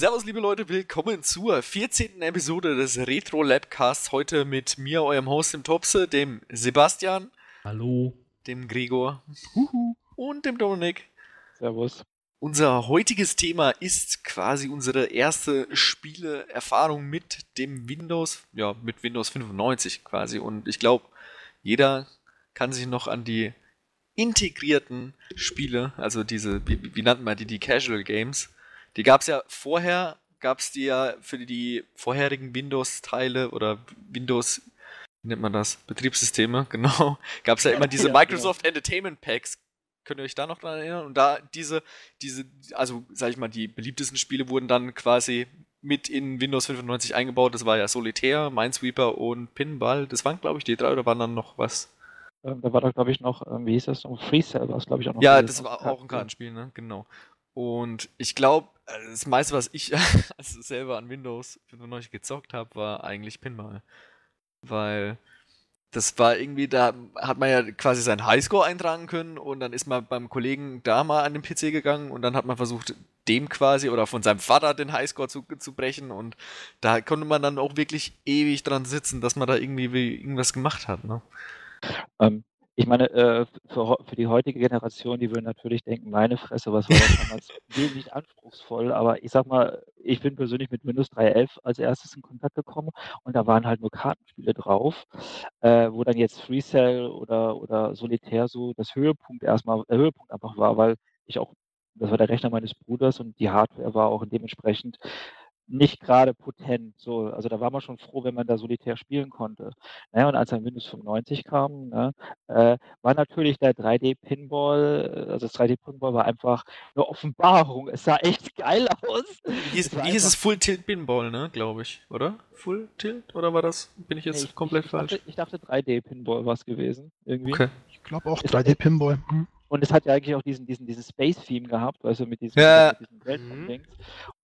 Servus, liebe Leute, willkommen zur 14. Episode des Retro Labcasts. Heute mit mir, eurem Host, dem Topse, dem Sebastian. Hallo. Dem Gregor. Huhu. Und dem Dominik. Servus. Unser heutiges Thema ist quasi unsere erste Spieleerfahrung mit dem Windows, ja, mit Windows 95 quasi. Und ich glaube, jeder kann sich noch an die integrierten Spiele, also diese, wie, wie nannten wir die, die Casual Games, die gab es ja vorher, gab es die ja für die vorherigen Windows-Teile oder Windows, wie nennt man das? Betriebssysteme, genau. Gab es ja immer diese ja, Microsoft genau. Entertainment Packs. Könnt ihr euch da noch dran erinnern? Und da diese, diese, also sag ich mal, die beliebtesten Spiele wurden dann quasi mit in Windows 95 eingebaut. Das war ja Solitär, Minesweeper und Pinball. Das waren, glaube ich, die drei oder waren dann noch was? Ähm, da war doch, glaube ich, noch, ähm, wie hieß das? Free Cell war es, glaube ich, auch noch. Ja, das war auch ein Kartenspiel, ne? Genau. Und ich glaube, das meiste, was ich also selber an Windows 95 gezockt habe, war eigentlich Pinball. Weil das war irgendwie, da hat man ja quasi seinen Highscore eintragen können und dann ist man beim Kollegen da mal an den PC gegangen und dann hat man versucht, dem quasi oder von seinem Vater den Highscore zu, zu brechen und da konnte man dann auch wirklich ewig dran sitzen, dass man da irgendwie irgendwas gemacht hat. Ne? Ähm, ich meine, äh, für, für, die heutige Generation, die würden natürlich denken, meine Fresse, was war das damals wenig anspruchsvoll. Aber ich sag mal, ich bin persönlich mit Windows 3.11 als erstes in Kontakt gekommen und da waren halt nur Kartenspiele drauf, äh, wo dann jetzt FreeCell oder, oder Solitär so das Höhepunkt erstmal, der Höhepunkt einfach war, weil ich auch, das war der Rechner meines Bruders und die Hardware war auch dementsprechend nicht gerade potent. So, also da war man schon froh, wenn man da solitär spielen konnte. Naja, und als dann Windows 95 kam, ne, äh, war natürlich der 3D-Pinball, äh, also das 3D-Pinball war einfach eine Offenbarung. Es sah echt geil aus. Wie hieß, es, wie hieß es Full Tilt Pinball, ne, glaube ich, oder? Full Tilt? Oder war das? Bin ich jetzt nee, ich, komplett ich, falsch? Ich dachte, dachte 3D-Pinball war es gewesen. Irgendwie. Okay. Ich glaube auch 3D-Pinball. Hm. Und es hat ja eigentlich auch diesen, diesen, diesen Space-Theme gehabt, also mit diesem, ja. mit diesem Weltraum-Dings.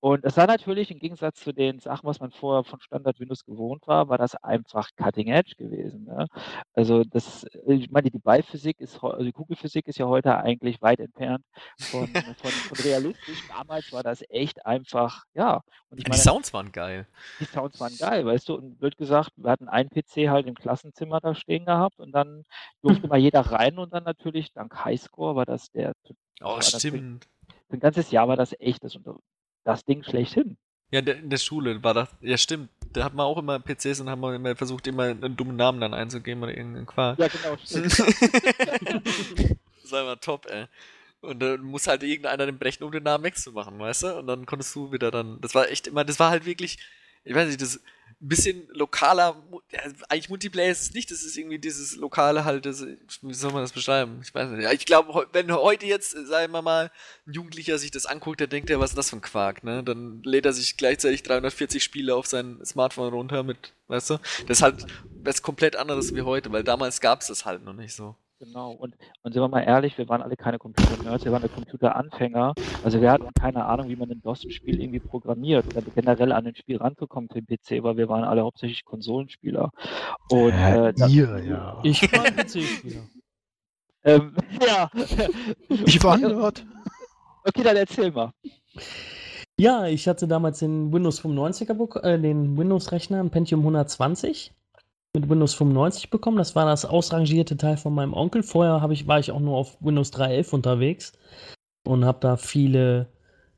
Und es war natürlich im Gegensatz zu den Sachen, was man vorher von Standard Windows gewohnt war, war das einfach Cutting Edge gewesen. Ne? Also das, ich meine, die Ballphysik ist, also die Kugelphysik ist ja heute eigentlich weit entfernt von, von, von realistisch. Damals war das echt einfach, ja. Und ich meine, die Sounds waren geil. Die Sounds waren geil, weißt du. Und blöd gesagt, wir hatten einen PC halt im Klassenzimmer da stehen gehabt und dann durfte mal jeder rein und dann natürlich dank Highschool Score war das der. Oh, stimmt. Ein ganzes Jahr war das echt das, das Ding schlechthin. Ja, in der Schule war das. Ja, stimmt. Da hat man auch immer PCs und haben wir immer versucht, immer einen dummen Namen dann einzugeben oder irgendeinen Quark. Ja, genau, war immer top, ey. Und dann muss halt irgendeiner den brechen, um den Namen wegzumachen, weißt du? Und dann konntest du wieder dann. Das war echt immer, das war halt wirklich. Ich weiß nicht, das ein bisschen lokaler, ja, eigentlich Multiplayer ist es nicht, das ist irgendwie dieses lokale halt, das, wie soll man das beschreiben? Ich weiß nicht. Ja, ich glaube, wenn heute jetzt, sagen wir mal, ein Jugendlicher sich das anguckt, dann denkt er, was ist das für ein Quark, ne? Dann lädt er sich gleichzeitig 340 Spiele auf sein Smartphone runter mit, weißt du? Das ist halt was komplett anderes wie heute, weil damals gab es das halt noch nicht so. Genau, und, und sind wir mal ehrlich, wir waren alle keine Computer-Nerds, wir waren Computeranfänger. Also wir hatten keine Ahnung, wie man ein DOS-Spiel irgendwie programmiert oder generell an ein Spiel ranzukommen für den PC, weil wir waren alle hauptsächlich Konsolenspieler. Und, äh, äh, ihr, ja. Ich war ein PC-Spieler. ähm, ja. Ich war ein Nerd. Okay, dann erzähl mal. Ja, ich hatte damals den Windows 95er, äh, den Windows-Rechner, ein Pentium 120 mit Windows 95 bekommen. Das war das ausrangierte Teil von meinem Onkel. Vorher ich, war ich auch nur auf Windows 3.11 unterwegs und habe da viele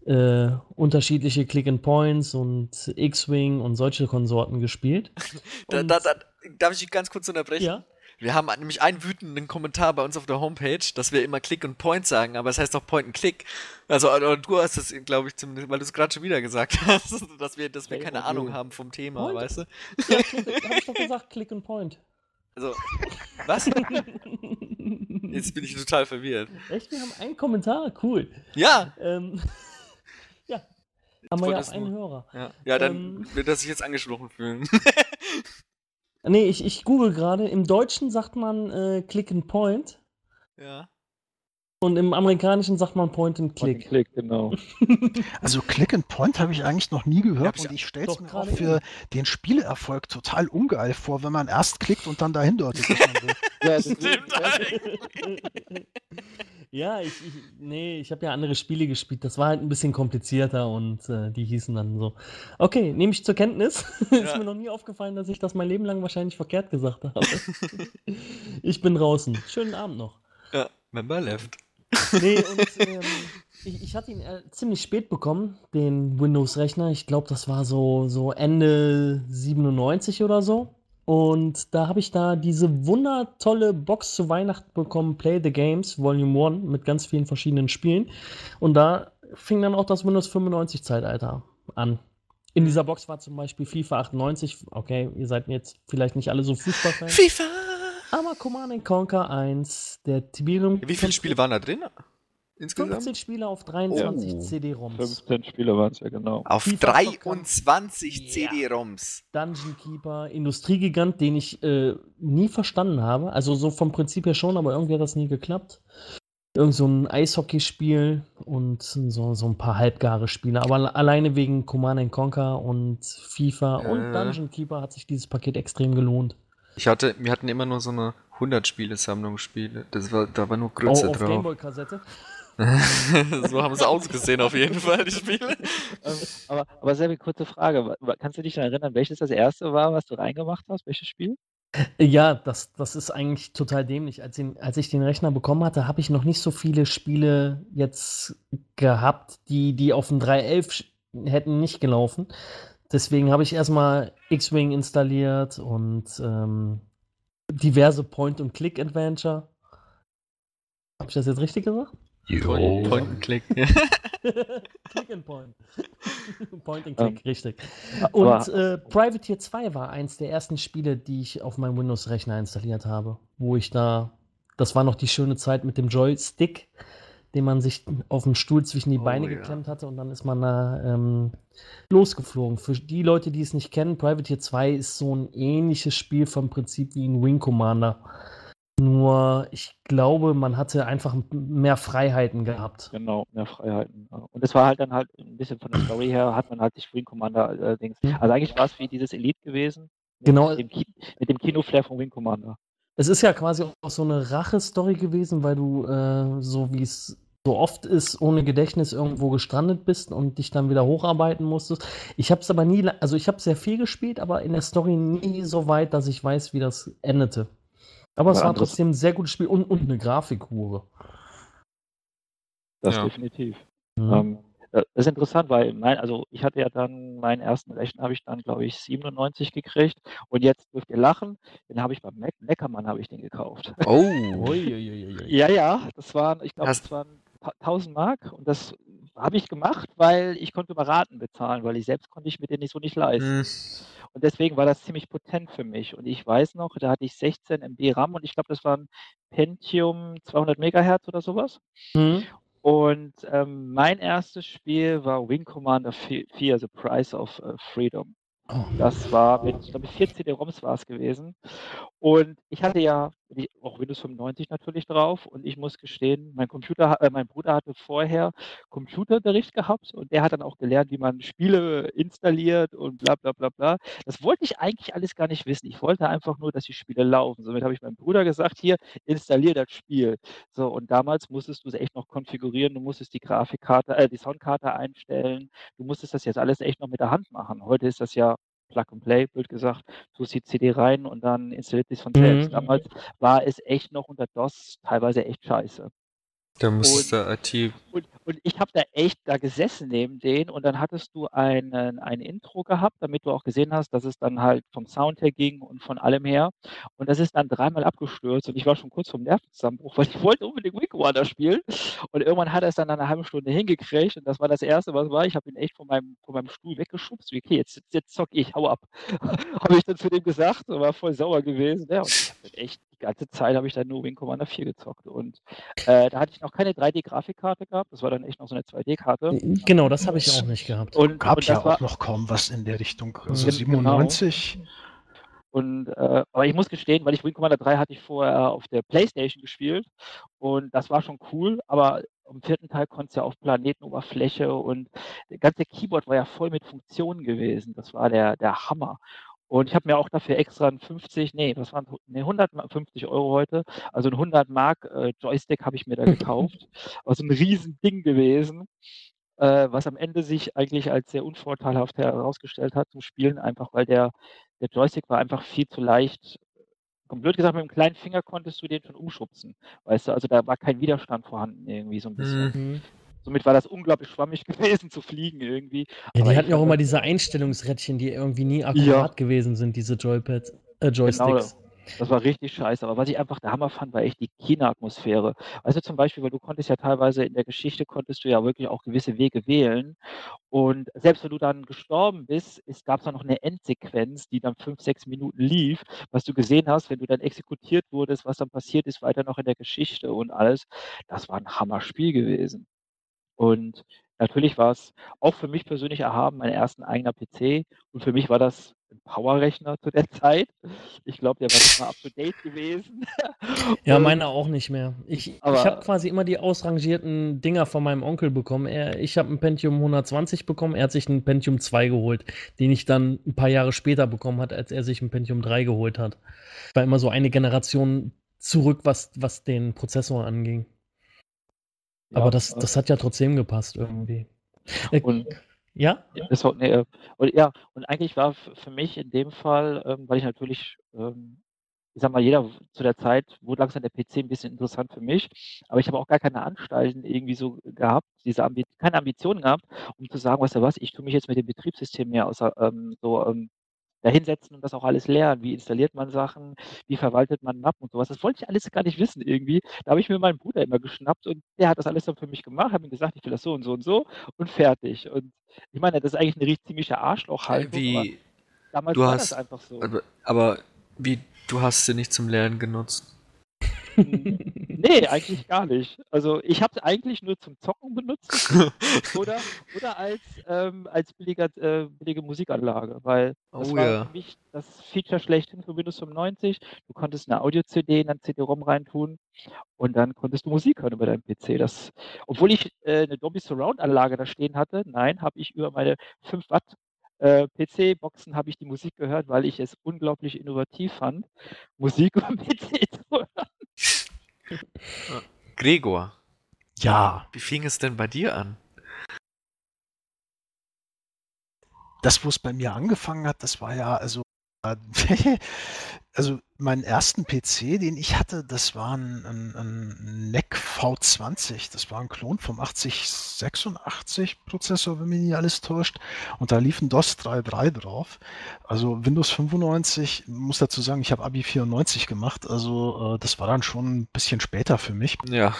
äh, unterschiedliche Click-and-Points und X-Wing und solche Konsorten gespielt. da, da, da, darf ich dich ganz kurz unterbrechen? Ja. Wir haben nämlich einen wütenden Kommentar bei uns auf der Homepage, dass wir immer Click und Point sagen, aber es heißt doch Point and Click. Also du hast das, glaube ich, zumindest, weil du es gerade schon wieder gesagt hast, dass wir, dass wir keine Ahnung haben vom Thema, Point? weißt du? Ja, hab ich doch gesagt, Click und Point. Also, was? Jetzt bin ich total verwirrt. Echt? Wir haben einen Kommentar? Cool. Ja. Ähm, ja. Haben wir ja auch einen Hörer. Ja, ja dann ähm, wird er sich jetzt angesprochen fühlen. Nee, ich, ich google gerade. Im Deutschen sagt man äh, Click and Point. Ja. Und im Amerikanischen sagt man Point and Click. Point and click genau. also Click and Point habe ich eigentlich noch nie gehört ja, und ich stelle es mir auch für den Spieleerfolg total ungeil vor, wenn man erst klickt und dann dahin deutet. ja, das stimmt. Ja, ich, ich nee, ich habe ja andere Spiele gespielt. Das war halt ein bisschen komplizierter und äh, die hießen dann so. Okay, nehme ich zur Kenntnis. Ist Ja. mir noch nie aufgefallen, dass ich das mein Leben lang wahrscheinlich verkehrt gesagt habe. ich bin draußen. Schönen Abend noch. Ja, Member left. Nee, und ähm, ich, ich hatte ihn äh, ziemlich spät bekommen, den Windows-Rechner. Ich glaube, das war so, so Ende 97 oder so. Und da habe ich da diese wundertolle Box zu Weihnachten bekommen, Play the Games Volume 1 mit ganz vielen verschiedenen Spielen. Und da fing dann auch das Windows 95 Zeitalter an. In dieser Box war zum Beispiel FIFA 98. Okay, ihr seid jetzt vielleicht nicht alle so Fußballfans. FIFA! Aber Command and Conquer 1, der Tiberium. Wie viele Spiele waren da drin? Insgesamt? 15 Spiele auf 23 Oh. CD-ROMs. 15 Spiele waren es ja genau. Auf FIFA 23 Ja. CD-ROMs. Dungeon Keeper, Industriegigant, den ich äh, nie verstanden habe. Also so vom Prinzip her schon, aber irgendwie hat das nie geklappt. Irgend so ein Eishockeyspiel und so, so ein paar halbgare Spiele. Aber alle- alleine wegen Command and Conquer und FIFA und Äh. Dungeon Keeper hat sich dieses Paket extrem gelohnt. Ich hatte, wir hatten immer nur so eine 100-Spiele-Sammlung Spiele. Das war, da war nur Oh, Grütze auf drauf. Gameboy-Kassette. So haben sie ausgesehen auf jeden Fall, die Spiele. Ähm, aber, aber Sebi, kurze Frage. Kannst du dich noch erinnern, welches das erste war, was du reingemacht hast? Welches Spiel? Ja, das, das ist eigentlich total dämlich. Als, ihn, als ich den Rechner bekommen hatte, habe ich noch nicht so viele Spiele jetzt gehabt, die, die auf dem 311 sch- hätten nicht gelaufen. Deswegen habe ich erstmal X-Wing installiert und ähm, diverse Point-and-Click-Adventure. Habe ich das jetzt richtig gesagt? Point and Click. Click and Point. point and Click, richtig. aber- Und äh, Privateer 2 war eins der ersten Spiele, die ich auf meinem Windows-Rechner installiert habe, wo ich da, das war noch die schöne Zeit mit dem Joystick, den man sich auf dem Stuhl zwischen die Oh, Beine ja. geklemmt hatte und dann ist man da ähm, losgeflogen. Für die Leute, die es nicht kennen, Privateer 2 ist so ein ähnliches Spiel vom Prinzip wie ein Wing Commander. Nur, ich glaube, man hatte einfach mehr Freiheiten gehabt. Genau, mehr Freiheiten. Und es war halt dann halt ein bisschen von der Story her, hat man halt die Wing Commander äh, Dings. Mhm. Also eigentlich war es wie dieses Elite gewesen. Mit Genau. Dem Ki mit dem Kinoflair von Wing Commander. Es ist ja quasi auch so eine Rache-Story gewesen, weil du, äh, so wie es so oft ist, ohne Gedächtnis irgendwo gestrandet bist und dich dann wieder hocharbeiten musstest. Ich habe es aber nie, also ich habe sehr viel gespielt, aber in der Story nie so weit, dass ich weiß, wie das endete. Aber es war trotzdem ein sehr gutes Spiel und, und eine Grafikhure. Das Ja. definitiv. Mhm. Ähm, äh, das ist interessant, weil mein, also ich hatte ja dann meinen ersten Rechner habe ich dann glaube ich 97 gekriegt und jetzt dürft ihr lachen, den habe ich beim Mac Neckermann habe ich den gekauft. Oh. Uiuiuiui. Ja, ja, das waren, ich glaube, das waren ta- 1000 Mark und das habe ich gemacht, weil ich konnte Raten bezahlen, weil ich selbst konnte ich mir den nicht so nicht leisten. Hm. Und deswegen war das ziemlich potent für mich. Und ich weiß noch, da hatte ich 16 MB RAM und ich glaube, das waren Pentium 200 Megahertz oder sowas. Mhm. Und ähm, mein erstes Spiel war Wing Commander 4, 4 The Price of äh, Freedom. Oh. Das war mit, ich glaube, 4 CD-ROMs war es gewesen. Und ich hatte ja auch Windows 95 natürlich drauf. Und ich muss gestehen, mein Computer, äh, mein Bruder hatte vorher Computerunterricht gehabt und der hat dann auch gelernt, wie man Spiele installiert und bla bla bla bla. Das wollte ich eigentlich alles gar nicht wissen. Ich wollte einfach nur, dass die Spiele laufen. Somit habe ich meinem Bruder gesagt, hier, installier das Spiel. So, und damals musstest du es echt noch konfigurieren. Du musstest die Grafikkarte, äh, die Soundkarte einstellen. Du musstest das jetzt alles echt noch mit der Hand machen. Heute ist das ja Plug and Play, blöd gesagt. Du tust die CD rein und dann installiert sich von selbst. Mhm. Damals war es echt noch unter DOS teilweise echt scheiße. Da muss Und- der IT. Und, und ich habe da echt da gesessen neben denen und dann hattest du einen, ein Intro gehabt, damit du auch gesehen hast, dass es dann halt vom Sound her ging und von allem her. Und das ist dann dreimal abgestürzt und ich war schon kurz vom Nervenzusammenbruch, weil ich wollte unbedingt Wing Commander spielen. Und irgendwann hat er es dann nach einer halben Stunde hingekriegt und das war das Erste, was war. Ich habe ihn echt von meinem, von meinem Stuhl weggeschubst. Okay, jetzt, jetzt, zock ich, hau ab. habe ich dann zu dem gesagt, war voll sauer gewesen. Ja, und ich hab dann echt die ganze Zeit habe ich dann nur Wing Commander 4 gezockt. Und äh, da hatte ich noch keine 3D-Grafikkarte gehabt. Das war dann echt noch so eine 2D-Karte. Genau, das habe ich auch nicht gehabt. Und, Gab und ja das war, auch noch kaum was in der Richtung. Also Gen- 97. Und, äh, aber ich muss gestehen, weil ich Wing Commander 3 hatte ich vorher auf der Playstation gespielt und das war schon cool, aber im vierten Teil konntest du ja auf Planetenoberfläche und der ganze Keyboard war ja voll mit Funktionen gewesen. Das war der, der Hammer. Und ich habe mir auch dafür extra ein 50, nee, was waren, nee, 150 Euro heute, also ein 100 Mark äh, Joystick habe ich mir da gekauft. Also ein Riesending gewesen, äh, was am Ende sich eigentlich als sehr unvorteilhaft herausgestellt hat zum Spielen, einfach weil der, der Joystick war einfach viel zu leicht. Blöd gesagt, mit dem kleinen Finger konntest du den schon umschubsen. Weißt du, also da war kein Widerstand vorhanden, irgendwie so ein bisschen. Mhm. Somit war das unglaublich schwammig gewesen zu fliegen irgendwie. Ja, die hatten ja auch immer diese Einstellungsrädchen, die irgendwie nie akkurat gewesen sind, diese Joypads, äh, Joysticks. Das war richtig scheiße. Aber was ich einfach der Hammer fand, war echt die Kinoatmosphäre. Also zum Beispiel, weil du konntest ja teilweise in der Geschichte konntest du ja wirklich auch gewisse Wege wählen. Und selbst wenn du dann gestorben bist, gab es dann noch eine Endsequenz, die dann fünf, sechs Minuten lief, was du gesehen hast, wenn du dann exekutiert wurdest, was dann passiert ist, weiter noch in der Geschichte und alles. Das war ein Hammerspiel gewesen. Und natürlich war es auch für mich persönlich erhaben, mein ersten eigener PC. Und für mich war das ein Powerrechner zu der Zeit. Ich glaube, der war nicht mal up to date gewesen. Ja, Und- meine auch nicht mehr. Ich, ich habe quasi immer die ausrangierten Dinger von meinem Onkel bekommen. Er, ich habe ein Pentium 120 bekommen, er hat sich ein Pentium 2 geholt, den ich dann ein paar Jahre später bekommen hat, als er sich ein Pentium 3 geholt hat. War immer so eine Generation zurück, was, was den Prozessor anging. Ja, Aber das, das hat ja trotzdem gepasst irgendwie. Äh, Und ja? Das nee, äh, und ja, und eigentlich war für mich in dem Fall, ähm, weil ich natürlich, ähm, ich sag mal, jeder zu der Zeit wurde langsam der PC ein bisschen interessant für mich, aber ich habe auch gar keine Anstalten irgendwie so gehabt, diese Ambi keine Ambitionen gehabt, um zu sagen, weißt du was, ich tue mich jetzt mit dem Betriebssystem mehr außer, ähm, so ähm, dahinsetzen und das auch alles lernen. Wie installiert man Sachen, wie verwaltet man Mappen und sowas. Das wollte ich alles gar nicht wissen irgendwie. Da habe ich mir meinen Bruder immer geschnappt und der hat das alles dann für mich gemacht, habe ihm gesagt, ich will das so und so und so und fertig. Und ich meine, das ist eigentlich eine richtig ziemliche Arschlochhaltung. Wie, damals du war hast- das einfach so. aber, aber wie, du hast sie nicht zum Lernen genutzt. Nee, eigentlich gar nicht. Also ich habe es eigentlich nur zum Zocken benutzt oder, oder als, ähm, als billiger, äh, billige Musikanlage, weil das Oh war ja. für mich das Feature schlechthin für Windows 95. Du konntest eine Audio-CD in ein CD-ROM reintun und dann konntest du Musik hören über deinen PC. Das, obwohl ich äh, eine Dolby Surround-Anlage da stehen hatte, nein, habe ich über meine 5 Watt äh, PC-Boxen habe ich die Musik gehört, weil ich es unglaublich innovativ fand, Musik über PC zu hören. Gregor, Ja, wie fing es denn bei dir an? das, wo es bei mir angefangen hat, das war ja, also, also meinen ersten PC, den ich hatte, das war ein, ein, ein NEC V20. Das war ein Klon vom 8086 Prozessor, wenn mich nicht alles täuscht. Und da lief ein DOS 3.3 drauf. Also Windows 95, muss dazu sagen, ich habe Abi 94 gemacht. Also äh, das war dann schon ein bisschen später für mich. Ja,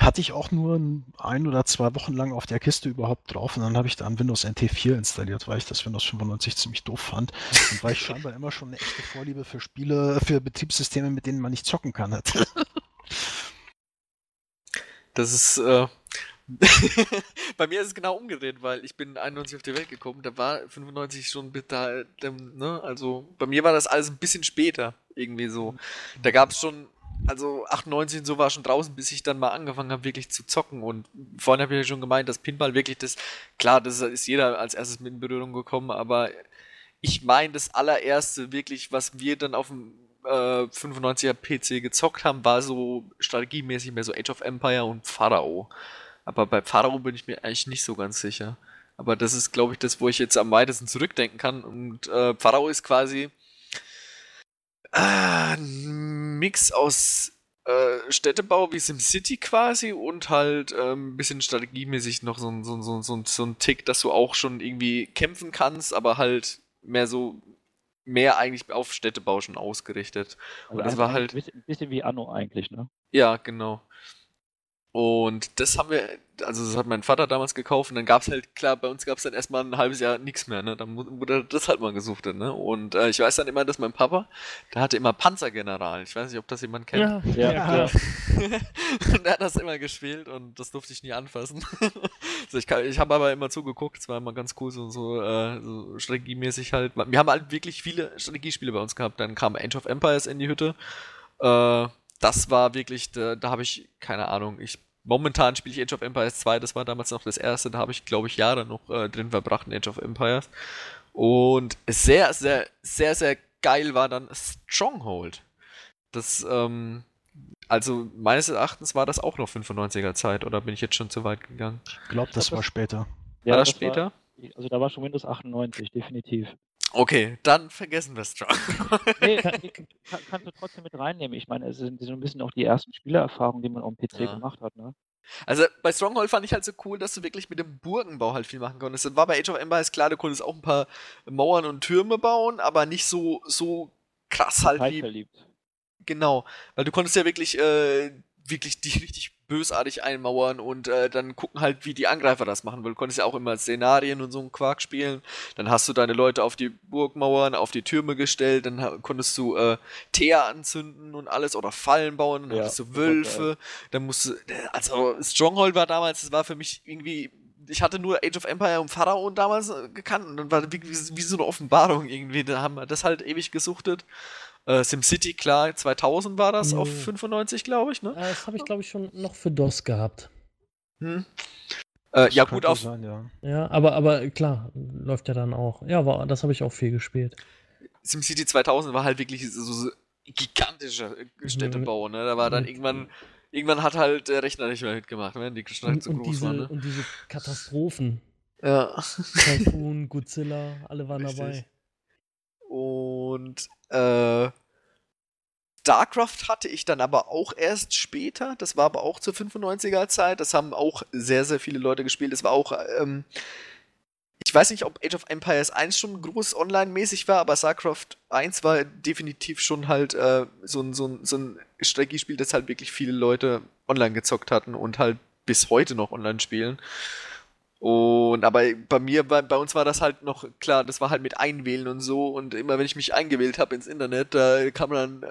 Hatte ich auch nur ein, oder zwei Wochen lang auf der Kiste überhaupt drauf und dann habe ich dann Windows NT4 installiert, weil ich das Windows 95 ziemlich doof fand und weil ich scheinbar immer schon eine echte Vorliebe für Spiele, für Betriebssysteme, mit denen man nicht zocken kann hatte. das ist. Äh, bei mir ist es genau umgedreht, weil ich bin 91 auf die Welt gekommen, da war 95 schon da, ähm, ne? Also bei mir war das alles ein bisschen später, irgendwie so. Da gab es schon, also 98 und so war schon draußen, bis ich dann mal angefangen habe, wirklich zu zocken. Und vorhin habe ich ja schon gemeint, dass Pinball wirklich das, klar, das ist jeder als erstes mit in Berührung gekommen, aber ich meine, das allererste wirklich, was wir dann auf dem äh, 95er PC gezockt haben, war so strategiemäßig mehr so Age of Empire und Pharao. Aber bei Pharao bin ich mir eigentlich nicht so ganz sicher. Aber das ist, glaube ich, das, wo ich jetzt am weitesten zurückdenken kann. Und äh, Pharao ist quasi ein Mix aus äh, Städtebau wie SimCity quasi und halt ähm, ein bisschen strategiemäßig noch so ein, so, so, so, so ein Tick, dass du auch schon irgendwie kämpfen kannst, aber halt mehr so mehr eigentlich auf Städtebau schon ausgerichtet. Und das Also war halt- Ein bisschen, ein bisschen wie Anno eigentlich, ne? Ja, genau. Und das haben wir, also das hat mein Vater damals gekauft und dann gab es halt, klar, bei uns gab es dann erstmal ein halbes Jahr nichts mehr, ne? Dann wurde das halt mal gesucht, ne? Und äh, ich weiß dann immer, dass mein Papa, der hatte immer Panzergeneral. Ich weiß nicht, ob das jemand kennt. Ja, Ja, ja, und er hat das immer gespielt und das durfte ich nie anfassen. also ich kann- ich habe aber immer zugeguckt, es war immer ganz cool, so, so, äh, so strategiemäßig halt. Wir haben halt wirklich viele Strategiespiele bei uns gehabt. Dann kam Age of Empires in die Hütte. Äh, das war wirklich, da, da habe ich, keine Ahnung, ich momentan spiele ich Age of Empires 2, das war damals noch das erste, da habe ich, glaube ich, Jahre noch äh, drin verbracht in Age of Empires. Und sehr, sehr, sehr, sehr geil war dann Stronghold. Das, ähm, also meines Erachtens war das auch noch 95er Zeit, oder bin ich jetzt schon zu weit gegangen? Ich glaube, das glaub, war später. Ja, war das, das später? War, also da war schon Windows 98, definitiv. Okay, dann vergessen wir Strong. nee, kann, kann, kannst du trotzdem mit reinnehmen. Ich meine, es sind so ein bisschen auch die ersten Spielererfahrungen, die man auf dem PC ja. gemacht hat, ne? Also bei Stronghold fand ich halt so cool, dass du wirklich mit dem Burgenbau halt viel machen konntest. Das war bei Age of Empires klar, du konntest auch ein paar Mauern und Türme bauen, aber nicht so, so krass halt wie. Verliebt. Genau, weil du konntest ja wirklich, äh, wirklich die richtig bösartig einmauern und äh, dann gucken halt, wie die Angreifer das machen, weil du konntest ja auch immer Szenarien und so einen Quark spielen. Dann hast du deine Leute auf die Burgmauern, auf die Türme gestellt, dann konntest du äh, Teer anzünden und alles oder Fallen bauen, dann ja, hattest du Wölfe, dann musst du, also Stronghold war damals, das war für mich irgendwie ich hatte nur Age of Empire und Pharaon damals äh, gekannt und dann war wie, wie, wie so eine Offenbarung irgendwie. Da haben wir das halt ewig gesuchtet. Äh, SimCity, klar, 2000 war das, mhm. auf 95, glaube ich, ne? Äh, das habe ich, glaube ich, schon noch für DOS gehabt. Hm. Äh, ja, gut, auf. Sein, ja. ja, aber, aber klar, läuft ja dann auch. Ja, war, das habe ich auch viel gespielt. SimCity 2000 war halt wirklich so, so gigantischer Städtebau, ne? Da war dann irgendwann. Irgendwann hat halt der Rechner nicht mehr mitgemacht, wenn die Stadt und, zu groß diese, war. Ne? Und diese Katastrophen. Ja. Typhoon, Godzilla, alle waren Richtig. dabei. Und äh, StarCraft hatte ich dann aber auch erst später. Das war aber auch zur 95er Zeit. Das haben auch sehr, sehr viele Leute gespielt. Das war auch. Ähm, ich weiß nicht, ob Age of Empires 1 schon groß online-mäßig war, aber StarCraft 1 war definitiv schon halt äh, so, ein, so, ein, so ein Strategiespiel, das halt wirklich viele Leute online gezockt hatten und halt bis heute noch online spielen. Und aber bei mir, bei, bei uns war das halt noch klar, das war halt mit Einwählen und so. Und immer wenn ich mich eingewählt habe ins Internet, da kam dann,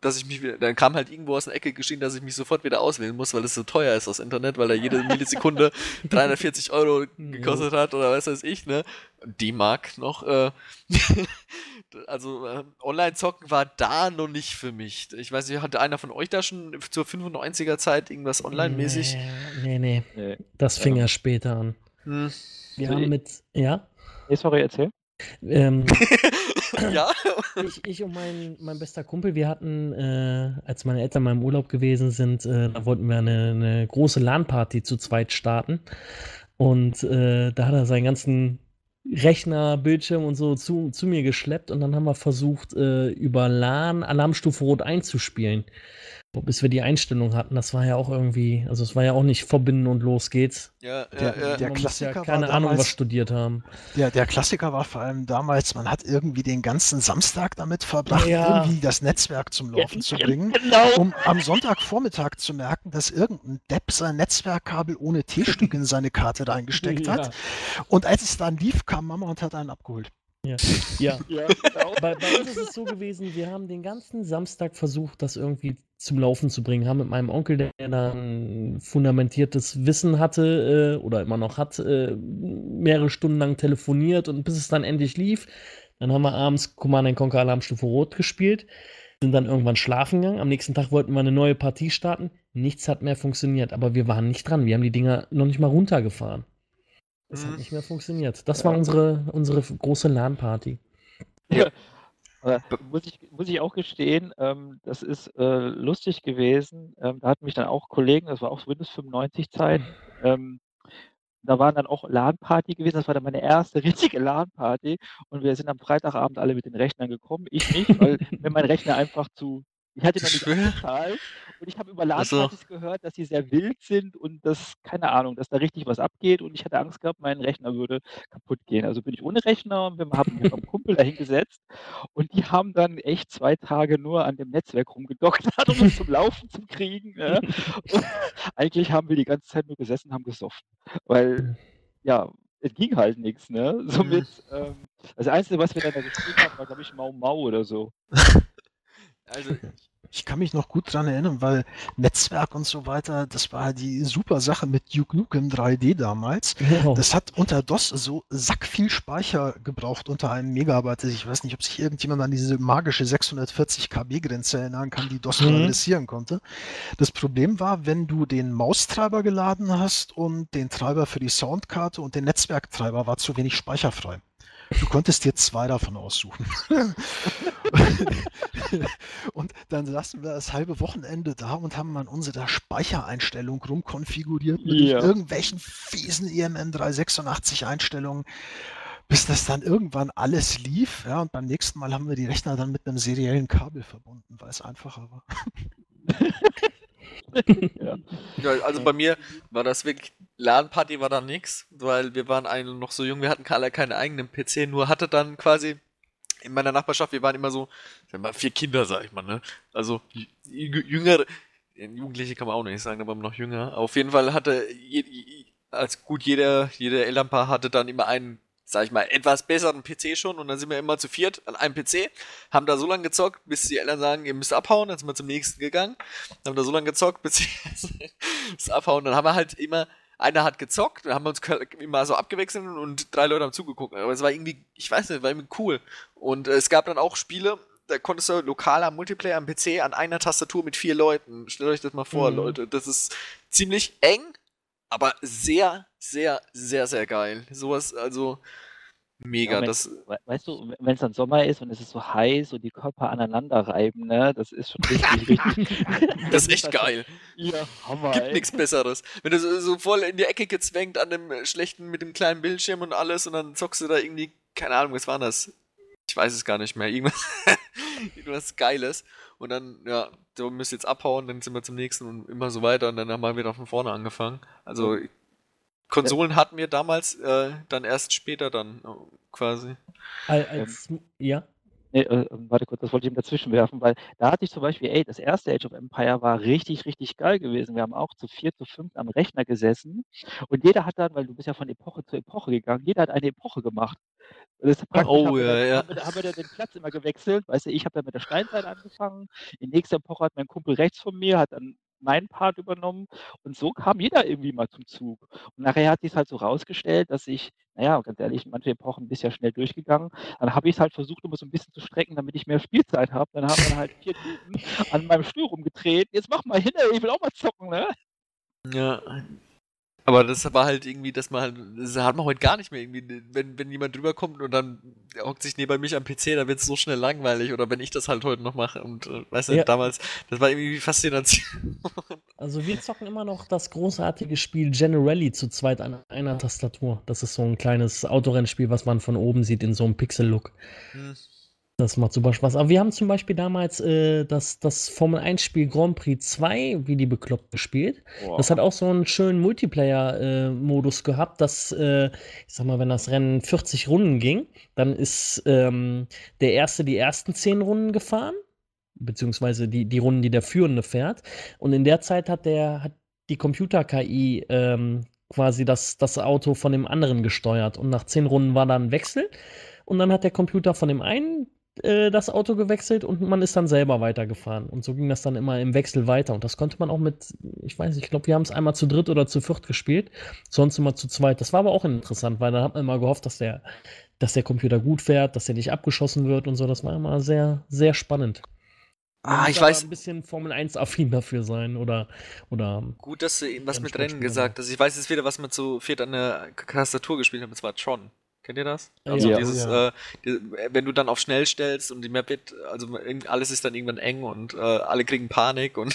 dass ich mich wieder, dann kam halt irgendwo aus der Ecke geschehen, dass ich mich sofort wieder auswählen muss, weil es so teuer ist, das Internet, weil da jede Millisekunde 340 Euro gekostet hat oder was weiß ich, ne? Die mag noch, äh, also äh, Online-Zocken war da noch nicht für mich. Ich weiß nicht, hatte einer von euch da schon zur 95er Zeit irgendwas online-mäßig? Nee, nee, nee. Das fing ja, ja später an. Hm. Wir haben mit, ja? Nee, sorry, erzähl. Ähm, ja? ich, ich, und mein, mein bester Kumpel, wir hatten, äh, als meine Eltern mal im Urlaub gewesen sind, äh, da wollten wir eine, eine große LAN-Party zu zweit starten. Und äh, da hat er seinen ganzen Rechner, Bildschirm und so zu, zu mir geschleppt und dann haben wir versucht, äh, über LAN Alarmstufe Rot einzuspielen bis wir die Einstellung hatten, das war ja auch irgendwie, also es war ja auch nicht verbinden und los geht's. Ja, der, ja, der Klassiker ja keine Ahnung, damals, was studiert haben. Ja, der Klassiker war vor allem damals, man hat irgendwie den ganzen Samstag damit verbracht, ja. irgendwie das Netzwerk zum Laufen zu bringen, genau. um am Sonntagvormittag zu merken, dass irgendein Depp sein Netzwerkkabel ohne T-Stück in seine Karte reingesteckt hat. Und als es dann lief, kam Mama und hat einen abgeholt. Ja, ja. ja genau. bei, bei, uns ist es so gewesen, wir haben den ganzen Samstag versucht, das irgendwie zum Laufen zu bringen. Haben mit meinem Onkel, der dann fundamentiertes Wissen hatte äh, oder immer noch hat, äh, mehrere Stunden lang telefoniert und bis es dann endlich lief, dann haben wir abends Command Conquer Alarmstufe Rot gespielt, sind dann irgendwann schlafen gegangen. Am nächsten Tag wollten wir eine neue Partie starten. Nichts hat mehr funktioniert, aber wir waren nicht dran. Wir haben die Dinger noch nicht mal runtergefahren. Das mhm. hat nicht mehr funktioniert. Das ja. war unsere, unsere große LAN-Party. Ja. muss, ich, muss ich auch gestehen, ähm, das ist äh, lustig gewesen. Ähm, da hatten mich dann auch Kollegen, das war auch Windows 95 Zeit, ähm, da waren dann auch LAN-Party gewesen. Das war dann meine erste richtige LAN-Party. Und wir sind am Freitagabend alle mit den Rechnern gekommen. Ich nicht, weil mir mein Rechner einfach zu ich hatte noch nicht angezahlt und ich habe über LAN-Partys so. gehört, dass sie sehr wild sind und dass, keine Ahnung, dass da richtig was abgeht und ich hatte Angst gehabt, mein Rechner würde kaputt gehen. Also bin ich ohne Rechner und wir haben mich vom Kumpel dahingesetzt und die haben dann echt zwei Tage nur an dem Netzwerk rumgedockt, um es zum Laufen zu kriegen. Ja. eigentlich haben wir die ganze Zeit nur gesessen und haben gesoffen, weil, ja, es ging halt nichts, ne? Somit, mhm. ähm, das Einzige, was wir dann da gespielt haben, war, glaube ich, Mau Mau oder so. Also ich kann mich noch gut dran erinnern, weil Netzwerk und so weiter, das war die super Sache mit Duke Nukem 3D damals. Genau. Das hat unter DOS so sack viel Speicher gebraucht unter einem Megabyte. Ich weiß nicht, ob sich irgendjemand an diese magische 640 KB Grenze erinnern kann, die DOS mhm. adressieren konnte. Das Problem war, wenn du den Maustreiber geladen hast und den Treiber für die Soundkarte und den Netzwerktreiber war zu wenig speicherfrei. Du konntest dir zwei davon aussuchen. und dann saßen wir das halbe Wochenende da und haben an unserer Speichereinstellung rumkonfiguriert mit Ja. irgendwelchen fiesen EMM 386 Einstellungen, bis das dann irgendwann alles lief. Ja, und beim nächsten Mal haben wir die Rechner dann mit einem seriellen Kabel verbunden, weil es einfacher war. Ja. Ja, also bei mir war das wirklich, LAN-Party war da nix, weil wir waren eigentlich noch so jung, wir hatten alle keine eigenen PC, nur hatte dann quasi in meiner Nachbarschaft, wir waren immer so, wir waren vier Kinder, sag ich mal, ne? Also jü- jüngere, Jugendliche kann man auch nicht sagen, aber noch jünger. Auf jeden Fall hatte, je, je, als gut jeder, jeder Elternpaar hatte dann immer einen, sag ich mal, etwas besseren PC schon und dann sind wir immer zu viert an einem PC, haben da so lange gezockt, bis die Eltern sagen, ihr müsst abhauen, dann sind wir zum nächsten gegangen, haben da so lange gezockt, bis sie das abhauen, dann haben wir halt immer, einer hat gezockt, dann haben wir uns immer so abgewechselt und drei Leute haben zugeguckt, aber es war irgendwie, ich weiß nicht, war irgendwie cool und äh, es gab dann auch Spiele, da konntest du lokaler Multiplayer am PC an einer Tastatur mit vier Leuten. Stellt euch das mal vor, Mhm. Leute. Das ist ziemlich eng, aber sehr, sehr, sehr, sehr geil. Sowas, also mega. Ja, wenn- das, We- Weißt du, wenn es dann Sommer ist und es ist so heiß und die Körper aneinander reiben, ne, das ist schon richtig, richtig. das ist echt geil. Ja, Hammer. Gibt nichts Besseres. Wenn du so, so voll in die Ecke gezwängt an dem äh, schlechten, mit dem kleinen Bildschirm und alles und dann zockst du da irgendwie, keine Ahnung, was war das? Ich weiß es gar nicht mehr. Irgendwas, irgendwas Geiles. Und dann, ja, du müsst jetzt abhauen, dann sind wir zum nächsten und immer so weiter und dann haben wir wieder von vorne angefangen. Also, Konsolen hatten wir damals äh, dann erst später dann äh, quasi. Al- Als, ja. Nee, äh, warte kurz, das wollte ich ihm dazwischen werfen, weil da hatte ich zum Beispiel, ey, das erste Age of Empire war richtig, richtig geil gewesen. Wir haben auch zu vier, zu fünf am Rechner gesessen und jeder hat dann, weil du bist ja von Epoche zu Epoche gegangen, jeder hat eine Epoche gemacht. Oh, haben, ja, dann, ja. haben, wir, haben wir dann den Platz immer gewechselt. Weißt du, ich habe dann mit der Steinzeit angefangen, in nächster Epoche hat mein Kumpel rechts von mir, hat dann meinen Part übernommen und so kam jeder irgendwie mal zum Zug. Und nachher hat sich halt so rausgestellt, dass ich, naja, ganz ehrlich, manche Epochen bist ja schnell durchgegangen. Dann habe ich es halt versucht, immer so ein bisschen zu strecken, damit ich mehr Spielzeit habe. Dann haben wir halt vier Typen an meinem Stuhl rumgedreht. Jetzt mach mal hin, ey, ich will auch mal zocken, ne? Ja. Aber das war halt irgendwie, dass man halt, das hat man heute gar nicht mehr irgendwie, wenn, wenn jemand drüber kommt und dann hockt sich neben mich am PC, dann wird es so schnell langweilig oder wenn ich das halt heute noch mache und äh, weißt du, Ja. damals, das war irgendwie Faszination. Also wir zocken immer noch das großartige Spiel Generally zu zweit an einer Tastatur. Das ist so ein kleines Autorennspiel, was man von oben sieht in so einem Pixel-Look. Hm. Das macht super Spaß. Aber wir haben zum Beispiel damals äh, das, das Formel 1-Spiel Grand Prix 2 wie die bekloppt gespielt. Das hat auch so einen schönen Multiplayer-Modus gehabt, dass, äh, ich sag mal, wenn das Rennen 40 Runden ging, dann ist ähm, der Erste die ersten 10 Runden gefahren, beziehungsweise die, die Runden, die der Führende fährt. Und in der Zeit hat der, hat die Computer-KI ähm, quasi das, das Auto von dem anderen gesteuert. Und nach 10 Runden war dann ein Wechsel. Und dann hat der Computer von dem einen äh, das Auto gewechselt und man ist dann selber weitergefahren. Und so ging das dann immer im Wechsel weiter. Und das konnte man auch mit, ich weiß nicht, ich glaube, wir haben es einmal zu dritt oder zu viert gespielt, sonst immer zu zweit. Das war aber auch interessant, weil dann hat man immer gehofft, dass der, dass der Computer gut fährt, dass er nicht abgeschossen wird und so. Das war immer sehr, sehr spannend. Ah, ich weiß, ein bisschen Formel 1-affin dafür sein oder, oder gut, dass du eben was mit Rennen gesagt hast. Ich weiß jetzt wieder, was man zu viert an der Tastatur gespielt hat, das war Tron. Kennt ihr das? Also Ja. dieses, Ja. Äh, die, wenn du dann auf schnell stellst und die Map wird, also alles ist dann irgendwann eng und äh, alle kriegen Panik und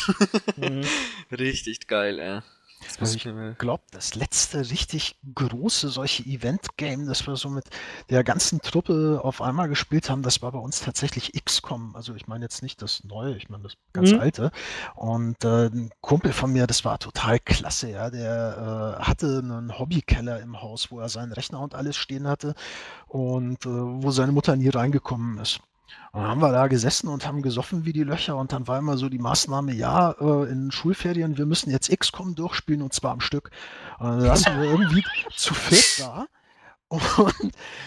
Mhm. richtig geil, ey. Das Also Ich glaube, das letzte richtig große solche Event-Game, das wir so mit der ganzen Truppe auf einmal gespielt haben, das war bei uns tatsächlich XCOM. Also ich meine jetzt nicht das neue, ich meine das ganz Mhm. alte. Und äh, ein Kumpel von mir, das war total klasse, ja. Der äh, hatte einen Hobbykeller im Haus, wo er seinen Rechner und alles stehen hatte und äh, wo seine Mutter nie reingekommen ist. Und dann haben wir da gesessen und haben gesoffen wie die Löcher und dann war immer so die Maßnahme, ja, äh, in Schulferien, wir müssen jetzt XCOM durchspielen und zwar am Stück. Und dann saßen wir irgendwie zu viert da und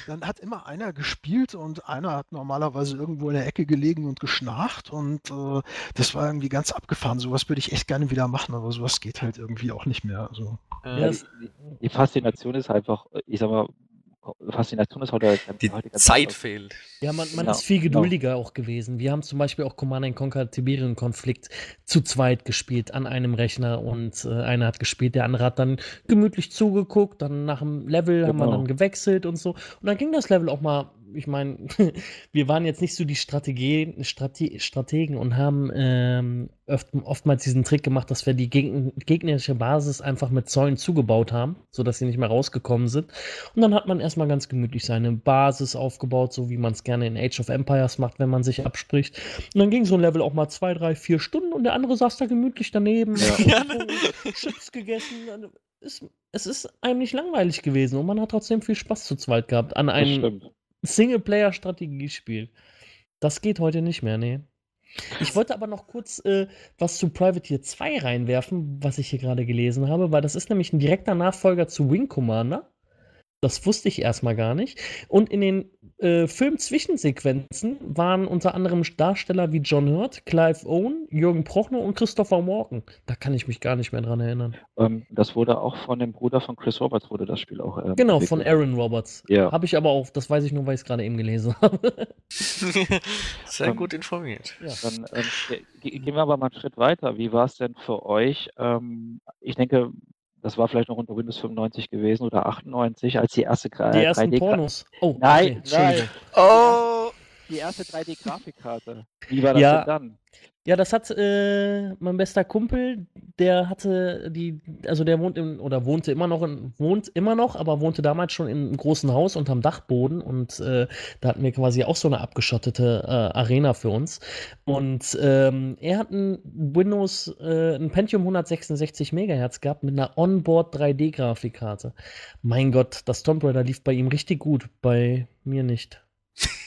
dann hat immer einer gespielt und einer hat normalerweise irgendwo in der Ecke gelegen und geschnarcht und äh, das war irgendwie ganz abgefahren. Sowas würde ich echt gerne wieder machen, aber sowas geht halt irgendwie auch nicht mehr. Also, äh, Ja, die, die, die Faszination ist einfach, ich sag mal, Faszination ist heute, Die heute ganz Zeit anders. fehlt. Ja, man, man Ja, ist viel genau. geduldiger auch gewesen. Wir haben zum Beispiel auch Command Conquer Tiberian Konflikt zu zweit gespielt an einem Rechner und äh, einer hat gespielt, der andere hat dann gemütlich zugeguckt, dann nach dem Level haben wir Genau. dann gewechselt und so. Und dann ging das Level auch mal, ich meine, wir waren jetzt nicht so die Strategie, Strate, Strategen und haben ähm, oft, oftmals diesen Trick gemacht, dass wir die Geg gegnerische Basis einfach mit Zäunen zugebaut haben, sodass sie nicht mehr rausgekommen sind. Und dann hat man erstmal ganz gemütlich seine Basis aufgebaut, so wie man es gerne in Age of Empires macht, wenn man sich abspricht. Und dann ging so ein Level auch mal zwei, drei, vier Stunden und der andere saß da gemütlich daneben, Ja. Chips gegessen. Es, es ist einem nicht langweilig gewesen und man hat trotzdem viel Spaß zu zweit gehabt an einem stimmt. Singleplayer-Strategiespiel. Das geht heute nicht mehr, nee. Ich wollte aber noch kurz äh, was zu Privateer 2 reinwerfen, was ich hier gerade gelesen habe, weil das ist nämlich ein direkter Nachfolger zu Wing Commander. Das wusste ich erstmal gar nicht. Und in den äh, Film-Zwischensequenzen waren unter anderem Darsteller wie John Hurt, Clive Owen, Jürgen Prochnow und Christopher Walken. Da kann ich mich gar nicht mehr dran erinnern. Ähm, das wurde auch von dem Bruder von Chris Roberts wurde das Spiel auch ähm, Genau, von entwickelt. Aaron Roberts. Ja. Habe ich aber auch, das weiß ich nur, weil ich es gerade eben gelesen habe. Sehr Ähm, gut informiert. ja. Dann ähm, ge ge- gehen wir aber mal einen Schritt weiter. Wie war es denn für euch? Ähm, ich denke, das war vielleicht noch unter Windows 95 gewesen oder 98, als die erste Die ersten 3D Pornos. Oh, Nein, okay, Entschuldigung. Oh! Die erste 3D-Grafikkarte. Wie war das Ja. denn dann? Ja, das hat äh, mein bester Kumpel, der hatte die, also der wohnt im, oder wohnte immer noch in, wohnt immer noch, aber wohnte damals schon in einem großen Haus unterm Dachboden und äh, da hatten wir quasi auch so eine abgeschottete äh, Arena für uns. Und ähm, er hat ein Windows, äh, ein Pentium 166 Megahertz gehabt mit einer Onboard 3D-Grafikkarte. Mein Gott, das Tomb Raider lief bei ihm richtig gut, bei mir nicht.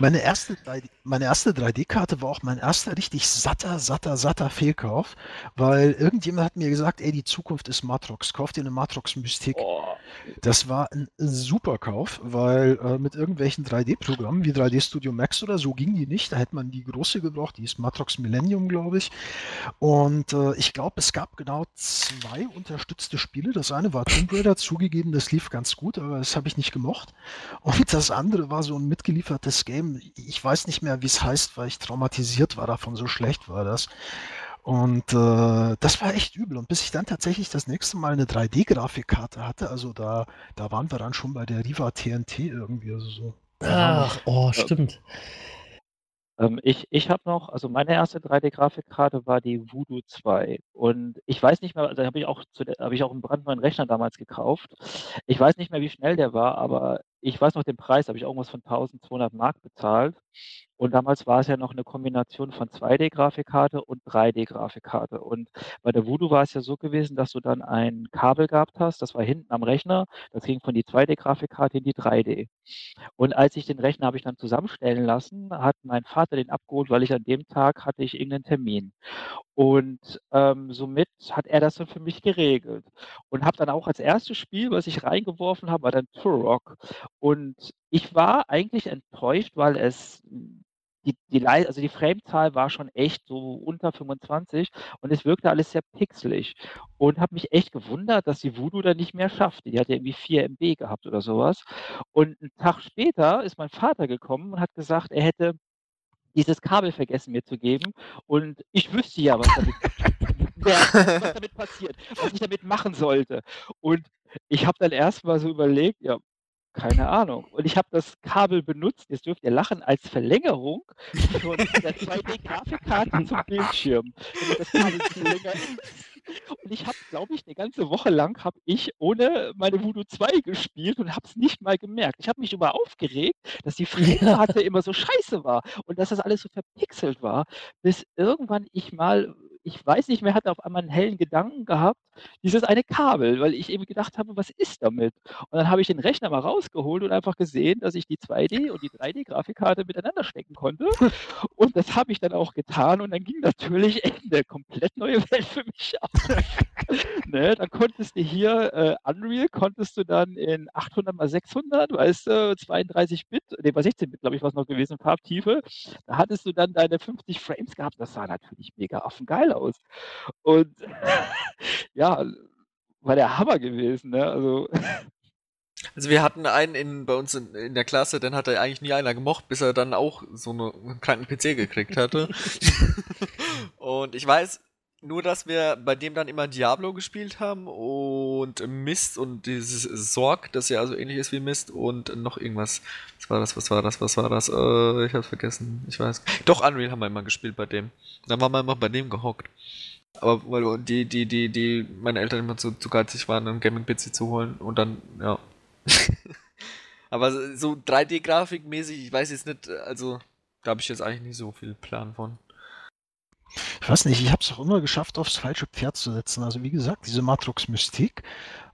Meine erste 3D, meine erste 3D-Karte war auch mein erster richtig satter, satter, satter Fehlkauf, weil irgendjemand hat mir gesagt, ey, die Zukunft ist Matrox, kauf dir eine Matrox Mystik. Oh, Das war ein super Kauf, weil äh, mit irgendwelchen 3D-Programmen wie 3D Studio Max oder so ging die nicht. Da hätte man die große gebraucht, die ist Matrox Millennium, glaube ich. Und äh, ich glaube, es gab genau zwei unterstützte Spiele. Das eine war Tomb Raider, zugegeben, das lief ganz gut, aber das habe ich nicht gemocht. Und das andere war so ein mitgeliefertes Game. Ich weiß nicht mehr, wie es heißt, weil ich traumatisiert war davon, so schlecht war das. Und äh, das war echt übel. Und bis ich dann tatsächlich das nächste Mal eine 3D-Grafikkarte hatte, also da, da waren wir dann schon bei der Riva TNT irgendwie. Also so. Ach, oh, stimmt. Ähm, ich ich habe noch, also meine erste 3D-Grafikkarte war die Voodoo 2. Und ich weiß nicht mehr, also habe ich auch zu der, habe ich auch einen brandneuen Rechner damals gekauft. Ich weiß nicht mehr, wie schnell der war, aber ich weiß noch den Preis, habe ich irgendwas von 1200 Mark bezahlt. Und damals war es ja noch eine Kombination von 2D-Grafikkarte und 3D-Grafikkarte. Und bei der Voodoo war es ja so gewesen, dass du dann ein Kabel gehabt hast, das war hinten am Rechner, das ging von die 2D-Grafikkarte in die 3D. Und als ich den Rechner habe ich dann zusammenstellen lassen, hat mein Vater den abgeholt, weil ich an dem Tag hatte ich irgendeinen Termin. Und ähm, somit hat er das dann für mich geregelt. Und habe dann auch als erstes Spiel, was ich reingeworfen habe, war dann Turok. Und ich war eigentlich enttäuscht, weil es die, die, also die Framezahl war schon echt so unter 25 und es wirkte alles sehr pixelig. Und habe mich echt gewundert, dass die Voodoo da nicht mehr schaffte. Die hat ja irgendwie 4 MB gehabt oder sowas. Und einen Tag später ist mein Vater gekommen und hat gesagt, er hätte dieses Kabel vergessen mir zu geben. Und ich wüsste ja, was damit, ja, was damit passiert, was ich damit machen sollte. Und ich habe dann erstmal so überlegt, ja, keine Ahnung. Und ich habe das Kabel benutzt, jetzt dürft ihr lachen, als Verlängerung von der 2D-Grafikkarte zum Bildschirm. Damit das Kabel länger ist. Und ich habe, glaube ich, eine ganze Woche lang habe ich ohne meine Voodoo 2 gespielt und habe es nicht mal gemerkt. Ich habe mich über aufgeregt, dass die Framekarte immer so scheiße war und dass das alles so verpixelt war, bis irgendwann ich mal, ich weiß nicht mehr, hatte auf einmal einen hellen Gedanken gehabt, dieses eine Kabel, weil ich eben gedacht habe, was ist damit? Und dann habe ich den Rechner mal rausgeholt und einfach gesehen, dass ich die 2D und die 3D-Grafikkarte miteinander stecken konnte. Und das habe ich dann auch getan und dann ging natürlich eine komplett neue Welt für mich auf. ne, dann konntest du hier äh, Unreal, konntest du dann in 800 mal 600, weißt du, 32 Bit, nee, bei 16 Bit, glaube ich, war es noch gewesen, Farbtiefe. Da hattest du dann deine 50 Frames gehabt. Das sah natürlich mega affengeil aus. Und ja, war der Hammer gewesen, ne? Also. Also wir hatten einen in, bei uns in, in der Klasse, den hat er eigentlich nie einer gemocht, bis er dann auch so eine, einen kranken PC gekriegt hatte. und ich weiß nur, dass wir bei dem dann immer Diablo gespielt haben und Mist und dieses Sorg, das ja so ähnlich ist wie Mist und noch irgendwas. Was war das, was war das, was war das? Äh, ich hab's vergessen. Ich weiß. Doch, Unreal haben wir immer gespielt bei dem. Dann waren wir immer bei dem gehockt. Aber weil die, die, die, die, meine Eltern immer zu, zu geizig waren, einen Gaming-PC zu holen und dann, ja. Aber so 3D-Grafik mäßig, ich weiß jetzt nicht, also da habe ich jetzt eigentlich nicht so viel Plan von. Ich weiß nicht, ich habe es auch immer geschafft, aufs falsche Pferd zu setzen. Also wie gesagt, diese Matrix Mystik,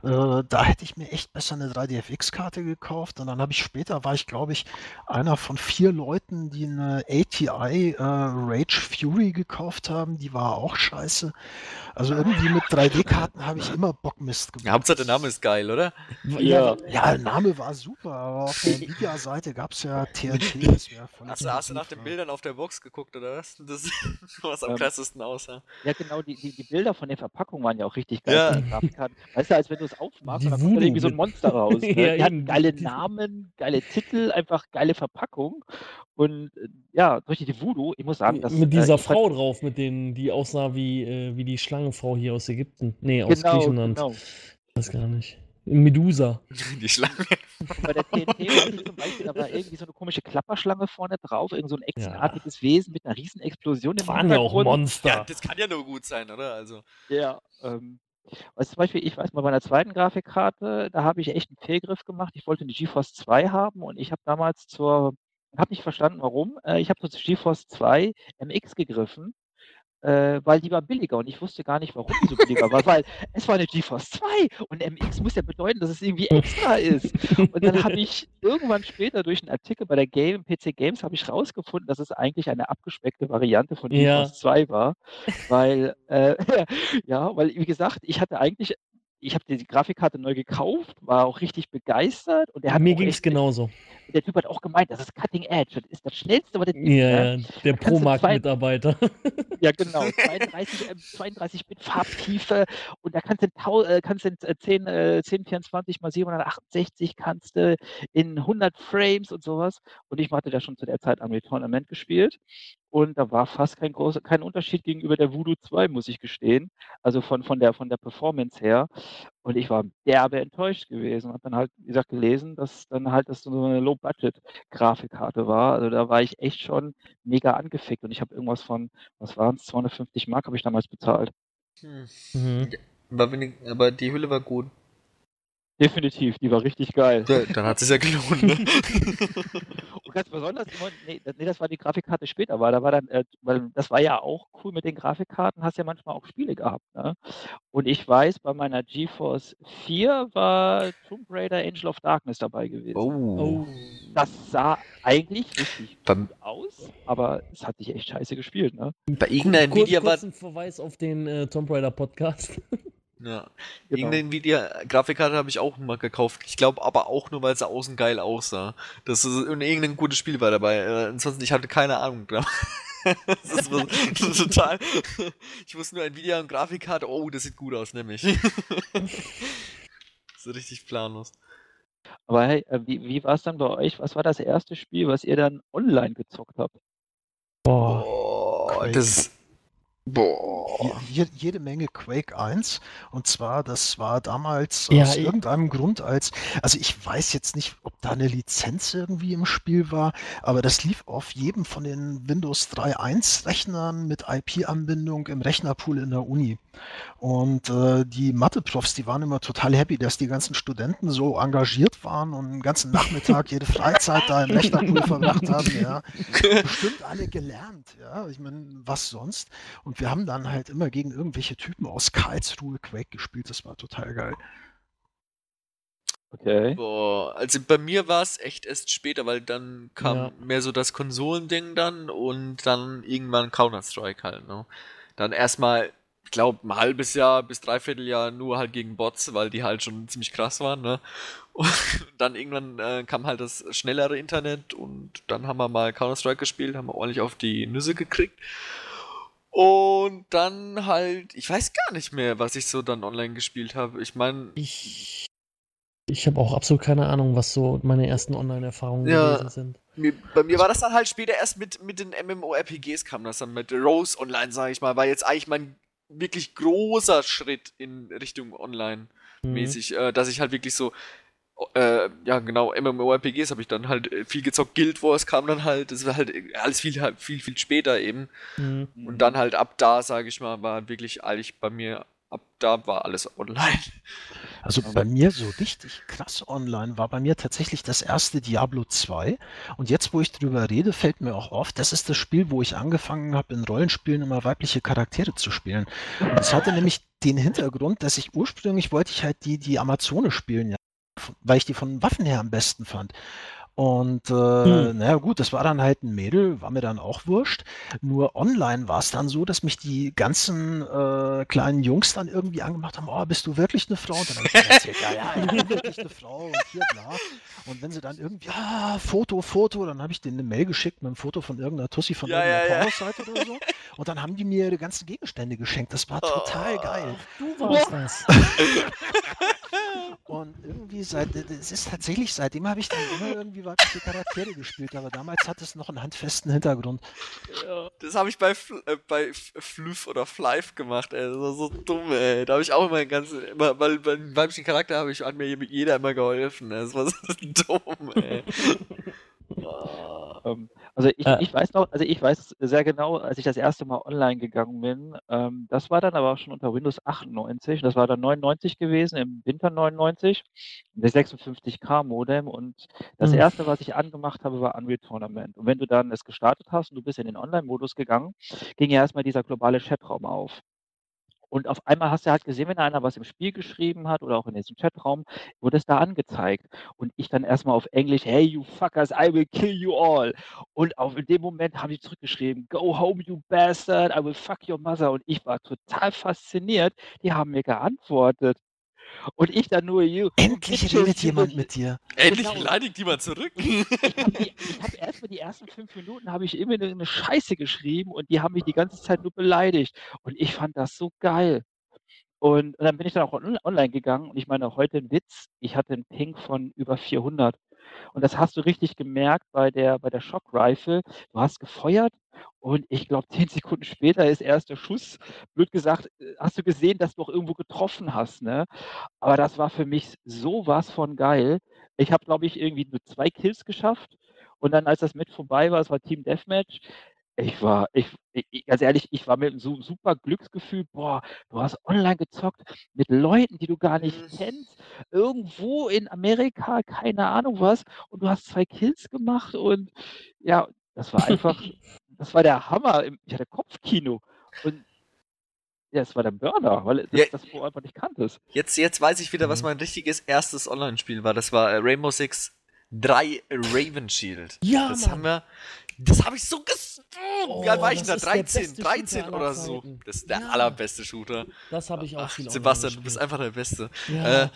äh, da hätte ich mir echt besser eine 3DFX-Karte gekauft. Und dann habe ich später, war ich glaube ich einer von vier Leuten, die eine ATI äh, Rage Fury gekauft haben. Die war auch scheiße. Also irgendwie mit 3D-Karten habe ich immer Bockmist gemacht. Ja, Hauptsache der Name ist geil, oder? Ja, ja der Name war super, aber auf der Nvidia-Seite gab es ja TNT. Das hast, du, hast du nach den Bildern auf der Box geguckt, oder was? Das was am ähm, krassesten aussah. Ja, genau, die, die, die, Bilder von der Verpackung waren ja auch richtig geil. Ja. Weißt du, als wenn du es aufmachst, dann kommt da irgendwie so ein Monster raus. Ne? ja, die hatten geile Namen, geile Titel, einfach geile Verpackung. Und äh, ja, durch die Voodoo, ich muss sagen, dass. Mit dieser äh, Frau drauf, mit denen, die aussah wie, äh, wie die Schlangenfrau hier aus Ägypten. Nee, aus genau, Griechenland. Genau. Ich weiß gar nicht. Medusa. Die Schlange. Bei der TNT war zum Beispiel, da war irgendwie so eine komische Klapperschlange vorne drauf, irgend so ein echsenartiges ja. Wesen mit einer riesen Explosion im Waren ja auch Monster. Ja, das kann ja nur gut sein, oder? Also. Ja, ähm, also zum Beispiel, ich weiß mal, bei einer zweiten Grafikkarte, da habe ich echt einen Fehlgriff gemacht. Ich wollte eine GeForce 2 haben und ich habe damals zur, habe nicht verstanden, warum. Äh, ich habe zur GeForce 2 MX gegriffen äh, weil die war billiger und ich wusste gar nicht, warum die so billiger war, weil es war eine GeForce 2 und MX muss ja bedeuten, dass es irgendwie extra ist. Und dann habe ich irgendwann später durch einen Artikel bei der Game, PC Games habe ich rausgefunden, dass es eigentlich eine abgespeckte Variante von GeForce ja. 2 war, weil äh, ja, weil wie gesagt, ich hatte eigentlich ich habe die Grafikkarte neu gekauft, war auch richtig begeistert und der mir ging es genauso. Der Typ hat auch gemeint, das ist Cutting Edge, das ist das schnellste, was es gibt. Ja, ne? der Pro-Markt-Mitarbeiter. Ja, genau. 32, äh, 32 Bit Farbtiefe und da kannst du, äh, kannst du 10, äh, 1024 mal 768 kannst du in 100 Frames und sowas. Und ich hatte da schon zu der Zeit am Tournament gespielt und da war fast kein großer, kein Unterschied gegenüber der Voodoo 2, muss ich gestehen. Also von, von, der, von der Performance her. Und ich war derbe enttäuscht gewesen. Habe dann halt, wie gesagt, gelesen, dass dann halt das so eine Low-Budget-Grafikkarte war. Also da war ich echt schon mega angefickt. Und ich habe irgendwas von, was waren es, 250 Mark habe ich damals bezahlt. Hm. Mhm. Aber, aber die Hülle war gut. Definitiv, die war richtig geil. Ja, dann hat es ja gelohnt, ne? Und ganz besonders, nee, nee, das war die Grafikkarte später, aber da war dann, äh, weil das war ja auch cool mit den Grafikkarten, hast ja manchmal auch Spiele gehabt, ne? Und ich weiß, bei meiner GeForce 4 war Tomb Raider Angel of Darkness dabei gewesen. Oh. Das sah eigentlich richtig Beim gut aus, aber es hat sich echt scheiße gespielt, ne? Bei irgendeiner Nvidia war... Kurz Verweis auf den äh, Tomb Raider Podcast. Ja. Genau. Irgendeine Nvidia-Grafikkarte habe ich auch mal gekauft. Ich glaube aber auch nur, weil sie außen geil aussah. Das ist irgendein gutes Spiel war dabei. Äh, ansonsten, ich hatte keine Ahnung. das, ist, das ist total. Ich wusste nur Nvidia und Grafikkarte. Oh, das sieht gut aus, nämlich. so richtig planlos. Aber hey, äh, wie, wie war es dann bei euch? Was war das erste Spiel, was ihr dann online gezockt habt? Boah, oh, das Boah. Je, jede Menge Quake 1. Und zwar, das war damals ja, aus irgendeinem Grund als, also ich weiß jetzt nicht, ob da eine Lizenz irgendwie im Spiel war, aber das lief auf jedem von den Windows 3.1 Rechnern mit IP-Anbindung im Rechnerpool in der Uni. Und äh, die Mathe-Profs, die waren immer total happy, dass die ganzen Studenten so engagiert waren und den ganzen Nachmittag jede Freizeit da im Rechnerpool verbracht haben. Ja. Bestimmt alle gelernt, ja. Ich meine, was sonst? Und wir haben dann halt immer gegen irgendwelche Typen aus Karlsruhe Quake gespielt. Das war total geil. Okay. Boah, also bei mir war es echt erst später, weil dann kam ja. mehr so das Konsolending dann und dann irgendwann Counter-Strike halt, ne? Dann erstmal glaube, ein halbes Jahr bis dreiviertel Jahr nur halt gegen Bots, weil die halt schon ziemlich krass waren, ne? Und dann irgendwann äh, kam halt das schnellere Internet und dann haben wir mal Counter-Strike gespielt, haben wir ordentlich auf die Nüsse gekriegt. Und dann halt, ich weiß gar nicht mehr, was ich so dann online gespielt habe. Ich meine, Ich, ich habe auch absolut keine Ahnung, was so meine ersten Online-Erfahrungen Ja. gewesen sind. mir, bei mir war das dann halt später erst mit, mit den MMORPGs kam das dann mit Rose Online, sage ich mal, war jetzt eigentlich mein wirklich großer Schritt in Richtung Online. Mhm. mäßig, äh, dass ich halt wirklich so, äh, ja genau, MMORPGs habe ich dann halt äh, viel gezockt, Guild Wars kam dann halt, das war halt äh, alles viel, halt viel, viel später eben. Mhm. Und dann halt ab da, sage ich mal, war wirklich eigentlich bei mir, ab da war alles online. Also bei mir so richtig krass online war bei mir tatsächlich das erste Diablo 2. Und jetzt, wo ich drüber rede, fällt mir auch auf, das ist das Spiel, wo ich angefangen habe, in Rollenspielen immer weibliche Charaktere zu spielen. Und das hatte nämlich den Hintergrund, dass ich ursprünglich wollte ich halt die, die Amazone spielen, ja, weil ich die von Waffen her am besten fand. Und äh, Hm. naja gut, das war dann halt ein Mädel, war mir dann auch wurscht. Nur online war es dann so, dass mich die ganzen äh, kleinen Jungs dann irgendwie angemacht haben, oh, bist du wirklich eine Frau? Und dann habe ich denen erzählt, ja, ja, ich bin wirklich eine Frau und hier, bla. Und wenn sie dann irgendwie, ja, Foto, Foto, dann habe ich denen eine Mail geschickt mit einem Foto von irgendeiner Tussi von Ja, irgendeiner ja, ja. Pornoseite oder so. Und dann haben die mir ihre ganzen Gegenstände geschenkt. Das war total Oh. geil. Du warst das. Und irgendwie seit, es ist tatsächlich, seitdem habe ich dann immer irgendwie weibliche Charaktere gespielt, aber damals hat es noch einen handfesten Hintergrund. Das habe ich bei, Fl äh, bei F- Fluff oder Flife gemacht, ey. Das war so dumm, ey. Da habe ich auch immer ganz, immer, weil beim weiblichen Charakter habe ich, hat mir jeder immer geholfen. ey. Das war so dumm, ey. Ähm, also ich, Äh. ich weiß noch, also ich weiß sehr genau, als ich das erste Mal online gegangen bin, ähm, das war dann aber auch schon unter Windows 98, das war dann 99 gewesen, im Winter 99, der 56K Modem und das Hm. erste, was ich angemacht habe, war Unreal Tournament. Und wenn du dann es gestartet hast und du bist in den Online-Modus gegangen, ging ja erstmal dieser globale Chatraum auf. Und auf einmal hast du halt gesehen, wenn einer was im Spiel geschrieben hat oder auch in diesem Chatraum, wurde es da angezeigt. Und ich dann erstmal auf Englisch, hey you fuckers, I will kill you all. Und auch in dem Moment haben die zurückgeschrieben, go home you bastard, I will fuck your mother. Und ich war total fasziniert. Die haben mir geantwortet. Und ich dann nur, you. Endlich redet jemand mit dir. Endlich Genau. beleidigt jemand zurück. ich habe hab erstmal die ersten fünf Minuten habe ich immer nur eine Scheiße geschrieben und die haben mich die ganze Zeit nur beleidigt. Und ich fand das so geil. Und, und dann bin ich dann auch on online gegangen und ich meine, heute ein Witz, ich hatte einen Ping von über 400. Und das hast du richtig gemerkt bei der, bei der Shock Rifle. Du hast gefeuert und ich glaube, zehn Sekunden später ist erst der Schuss, blöd gesagt, äh, hast du gesehen, dass du auch irgendwo getroffen hast. Ne? Aber das war für mich sowas von geil. Ich habe, glaube ich, irgendwie nur zwei Kills geschafft. Und dann, als das mit vorbei war, es war Team Deathmatch, ich war, ich, ich, ganz ehrlich, ich war mit so einem super Glücksgefühl, boah, du hast online gezockt mit Leuten, die du gar nicht Mhm. kennst, irgendwo in Amerika, keine Ahnung was, und du hast zwei Kills gemacht und ja, das war einfach, das war der Hammer. im- Ich hatte Kopfkino und ja, es war der Burner, weil das, Ja. das du einfach nicht kanntest. Jetzt, jetzt weiß ich wieder, was Mhm. mein richtiges erstes Online-Spiel war. Das war äh, Rainbow Six 3 Raven Shield. Ja, das Mann. haben wir. Das habe ich so ges. Oh, Wie alt war ich denn da? das ist der 13, beste 13 Shooter oder so. Das ist der Ja. allerbeste Shooter. Das habe ich auch Ach, viel Sebastian, du bist einfach der Beste. Ja. Äh,